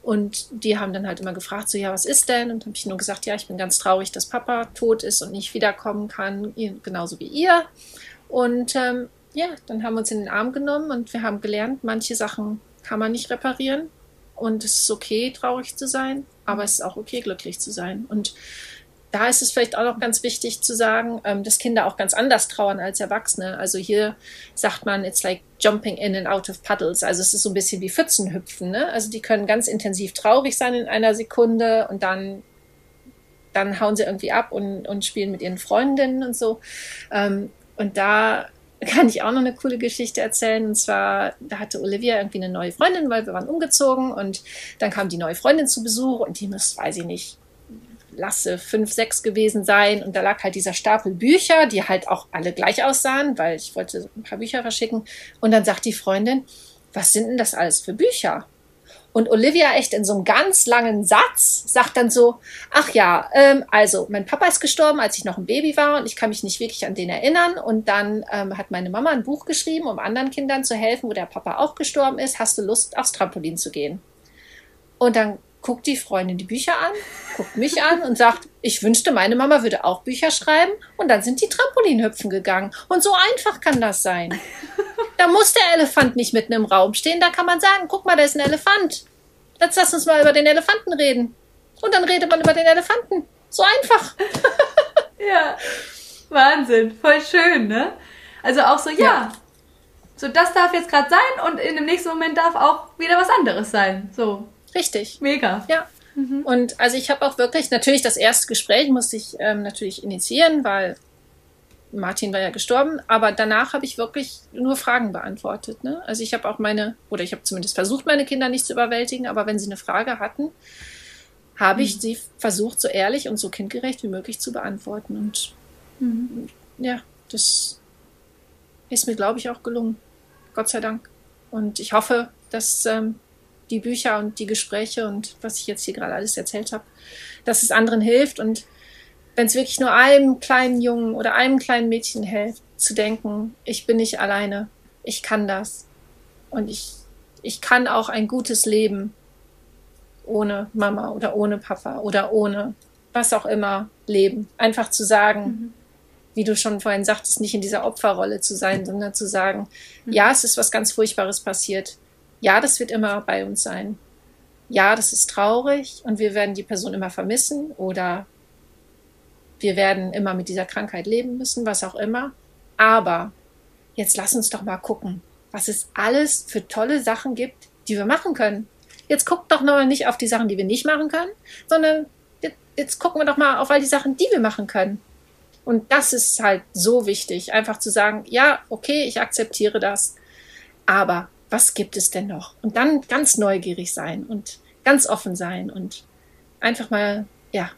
und die haben dann halt immer gefragt, so ja, was ist denn? Und habe ich nur gesagt, ja, ich bin ganz traurig, dass Papa tot ist und nicht wiederkommen kann, genauso wie ihr. Und ähm, ja, dann haben wir uns in den Arm genommen und wir haben gelernt, manche Sachen kann man nicht reparieren. Und es ist okay, traurig zu sein, aber es ist auch okay, glücklich zu sein. Und da ist es vielleicht auch noch ganz wichtig zu sagen, ähm, dass Kinder auch ganz anders trauern als Erwachsene. Also hier sagt man, it's like jumping in and out of puddles. Also es ist so ein bisschen wie Pfützenhüpfen. Ne? Also die können ganz intensiv traurig sein in einer Sekunde und dann, dann hauen sie irgendwie ab und, und spielen mit ihren Freundinnen und so. Ähm, und da kann ich auch noch eine coole Geschichte erzählen. Und zwar, da hatte Olivia irgendwie eine neue Freundin, weil wir waren umgezogen und dann kam die neue Freundin zu Besuch und die muss, weiß ich nicht, lasse fünf, sechs gewesen sein. Und da lag halt dieser Stapel Bücher, die halt auch alle gleich aussahen, weil ich wollte ein paar Bücher verschicken. Und dann sagt die Freundin, was sind denn das alles für Bücher? Und Olivia echt in so einem ganz langen Satz sagt dann so, ach ja, ähm, also mein Papa ist gestorben, als ich noch ein Baby war und ich kann mich nicht wirklich an den erinnern. Und dann ähm, hat meine Mama ein Buch geschrieben, um anderen Kindern zu helfen, wo der Papa auch gestorben ist. Hast du Lust, aufs Trampolin zu gehen? Und dann guckt die Freundin die Bücher an, guckt mich an und sagt, ich wünschte, meine Mama würde auch Bücher schreiben. Und dann sind die Trampolinhüpfen gegangen. Und so einfach kann das sein. Da muss der Elefant nicht mitten im Raum stehen. Da kann man sagen, guck mal, da ist ein Elefant. Jetzt lass uns mal über den Elefanten reden. Und dann redet man über den Elefanten. So einfach. ja. Wahnsinn. Voll schön, ne? Also auch so, ja. ja. So, das darf jetzt gerade sein und in dem nächsten Moment darf auch wieder was anderes sein. So. Richtig. Mega. Ja. Mhm. Und also ich habe auch wirklich, natürlich das erste Gespräch musste ich ähm, natürlich initiieren, weil Martin war ja gestorben, aber danach habe ich wirklich nur Fragen beantwortet. Ne? Also ich habe auch meine, oder ich habe zumindest versucht, meine Kinder nicht zu überwältigen, aber wenn sie eine Frage hatten, habe ich mhm. sie versucht, so ehrlich und so kindgerecht wie möglich zu beantworten. Und mhm. ja, das ist mir, glaube ich, auch gelungen. Gott sei Dank. Und ich hoffe, dass ähm, die Bücher und die Gespräche und was ich jetzt hier gerade alles erzählt habe, dass es anderen hilft und wenn es wirklich nur einem kleinen Jungen oder einem kleinen Mädchen hilft, zu denken, ich bin nicht alleine, ich kann das und ich, ich kann auch ein gutes Leben ohne Mama oder ohne Papa oder ohne was auch immer leben. Einfach zu sagen, mhm. wie du schon vorhin sagtest, nicht in dieser Opferrolle zu sein, sondern zu sagen, mhm. ja, es ist was ganz Furchtbares passiert ja, das wird immer bei uns sein. Ja, das ist traurig und wir werden die Person immer vermissen oder wir werden immer mit dieser Krankheit leben müssen, was auch immer. Aber jetzt lass uns doch mal gucken, was es alles für tolle Sachen gibt, die wir machen können. Jetzt guck doch noch nicht auf die Sachen, die wir nicht machen können, sondern jetzt gucken wir doch mal auf all die Sachen, die wir machen können. Und das ist halt so wichtig, einfach zu sagen, ja, okay, ich akzeptiere das, aber was gibt es denn noch? Und dann ganz neugierig sein und ganz offen sein und einfach mal, ja,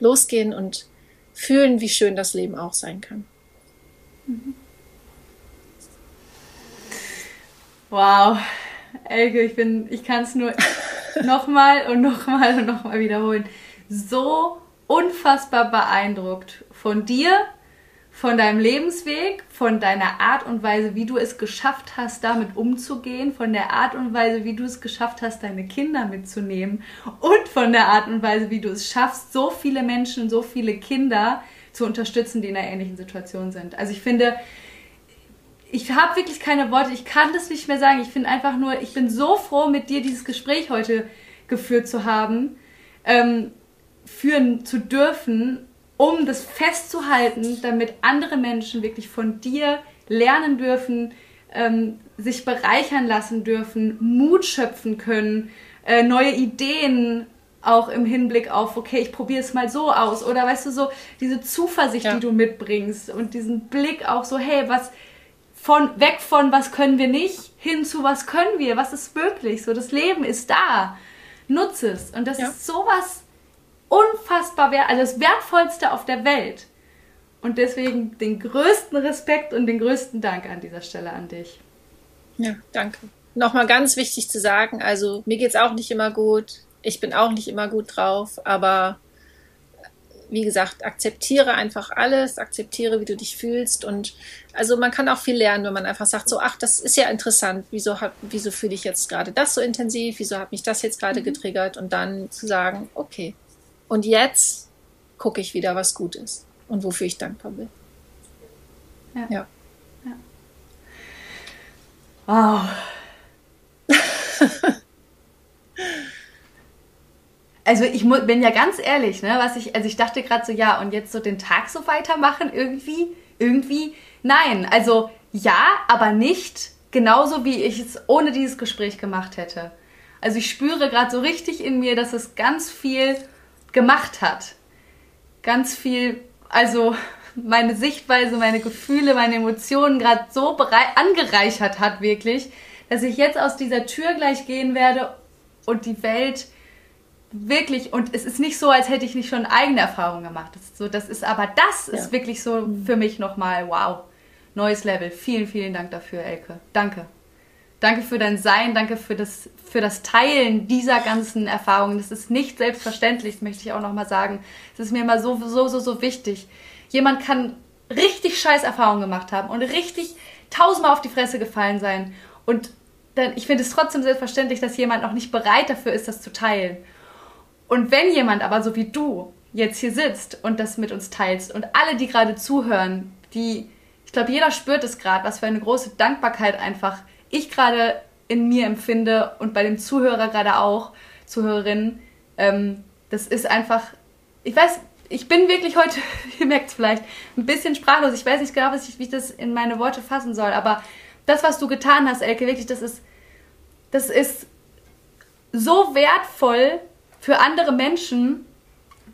losgehen und fühlen, wie schön das Leben auch sein kann. Wow, Elke, ich bin, ich kann es nur nochmal und nochmal und nochmal wiederholen. So unfassbar beeindruckt von dir, von deinem Lebensweg, von deiner Art und Weise, wie du es geschafft hast, damit umzugehen, von der Art und Weise, wie du es geschafft hast, deine Kinder mitzunehmen und von der Art und Weise, wie du es schaffst, so viele Menschen, so viele Kinder zu unterstützen, die in einer ähnlichen Situation sind. Also ich finde, ich habe wirklich keine Worte, ich kann das nicht mehr sagen. Ich finde einfach nur, ich bin so froh, mit dir dieses Gespräch heute geführt zu haben, ähm, führen zu dürfen um das festzuhalten, damit andere Menschen wirklich von dir lernen dürfen, ähm, sich bereichern lassen dürfen, Mut schöpfen können, äh, neue Ideen auch im Hinblick auf, okay, ich probiere es mal so aus. Oder weißt du, so diese Zuversicht, ja. die du mitbringst und diesen Blick auch so, hey, was von weg von was können wir nicht, hin zu was können wir, was ist möglich. So, das Leben ist da. Nutze es. Und das ja. ist sowas unfassbar wert, also das wertvollste auf der Welt. Und deswegen den größten Respekt und den größten Dank an dieser Stelle an dich. Ja, danke. Nochmal ganz wichtig zu sagen, also mir geht es auch nicht immer gut. Ich bin auch nicht immer gut drauf, aber wie gesagt, akzeptiere einfach alles, akzeptiere, wie du dich fühlst. Und also man kann auch viel lernen, wenn man einfach sagt, so, ach, das ist ja interessant, wieso, wieso fühle ich jetzt gerade das so intensiv, wieso hat mich das jetzt gerade mhm. getriggert und dann zu sagen, okay, und jetzt gucke ich wieder, was gut ist und wofür ich dankbar bin. Ja. ja. ja. Wow. also ich bin ja ganz ehrlich, ne, was ich, also ich dachte gerade so, ja, und jetzt so den Tag so weitermachen, irgendwie, irgendwie, nein, also ja, aber nicht genauso, wie ich es ohne dieses Gespräch gemacht hätte. Also ich spüre gerade so richtig in mir, dass es ganz viel gemacht hat. Ganz viel, also meine Sichtweise, meine Gefühle, meine Emotionen gerade so angereichert hat, wirklich, dass ich jetzt aus dieser Tür gleich gehen werde und die Welt wirklich, und es ist nicht so, als hätte ich nicht schon eigene Erfahrungen gemacht. Das ist so, das ist, aber das ja. ist wirklich so für mich nochmal, wow, neues Level. Vielen, vielen Dank dafür, Elke. Danke. Danke für dein Sein, danke für das, für das Teilen dieser ganzen Erfahrungen. Das ist nicht selbstverständlich, das möchte ich auch nochmal sagen. Es ist mir immer so, so, so, so wichtig. Jemand kann richtig scheiß Erfahrungen gemacht haben und richtig tausendmal auf die Fresse gefallen sein. Und dann, ich finde es trotzdem selbstverständlich, dass jemand noch nicht bereit dafür ist, das zu teilen. Und wenn jemand aber so wie du jetzt hier sitzt und das mit uns teilst und alle, die gerade zuhören, die, ich glaube, jeder spürt es gerade, was für eine große Dankbarkeit einfach ich gerade in mir empfinde und bei dem Zuhörer gerade auch, Zuhörerin, ähm, das ist einfach, ich weiß, ich bin wirklich heute, ihr merkt es vielleicht, ein bisschen sprachlos. Ich weiß nicht genau, ich, wie ich das in meine Worte fassen soll, aber das, was du getan hast, Elke, wirklich, das ist, das ist so wertvoll für andere Menschen,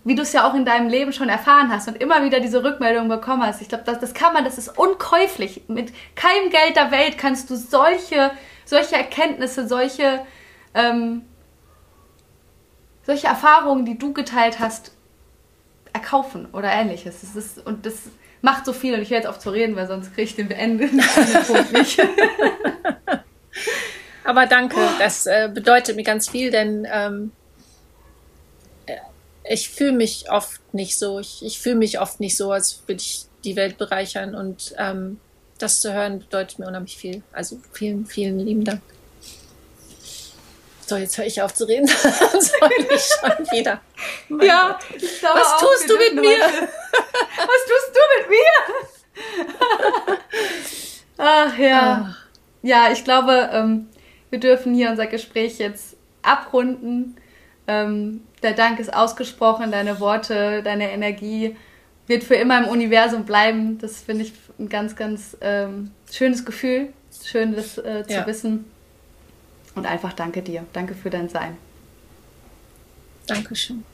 wie du es ja auch in deinem Leben schon erfahren hast und immer wieder diese Rückmeldung bekommen hast. Ich glaube, das, das kann man, das ist unkäuflich. Mit keinem Geld der Welt kannst du solche, solche Erkenntnisse, solche, ähm, solche Erfahrungen, die du geteilt hast, erkaufen oder ähnliches. Das ist, und das macht so viel und ich höre jetzt auf zu reden, weil sonst kriege ich den beendenden Punkt nicht. Aber danke, das äh, bedeutet mir ganz viel, denn ähm, ich fühle mich oft nicht so. Ich, ich fühle mich oft nicht so, als würde ich die Welt bereichern. Und ähm, das zu hören bedeutet mir unheimlich viel. Also vielen, vielen lieben Dank. So, jetzt höre ich auf zu reden. Soll ich schon wieder. ja, ich glaube Was tust du mit mir? Was tust du mit mir? Ach ja. Ah. Ja, ich glaube, ähm, wir dürfen hier unser Gespräch jetzt abrunden. Ähm, der Dank ist ausgesprochen, deine Worte, deine Energie wird für immer im Universum bleiben. Das finde ich ein ganz, ganz ähm, schönes Gefühl. Schön, das äh, zu ja. wissen. Und einfach danke dir. Danke für dein Sein. Dankeschön.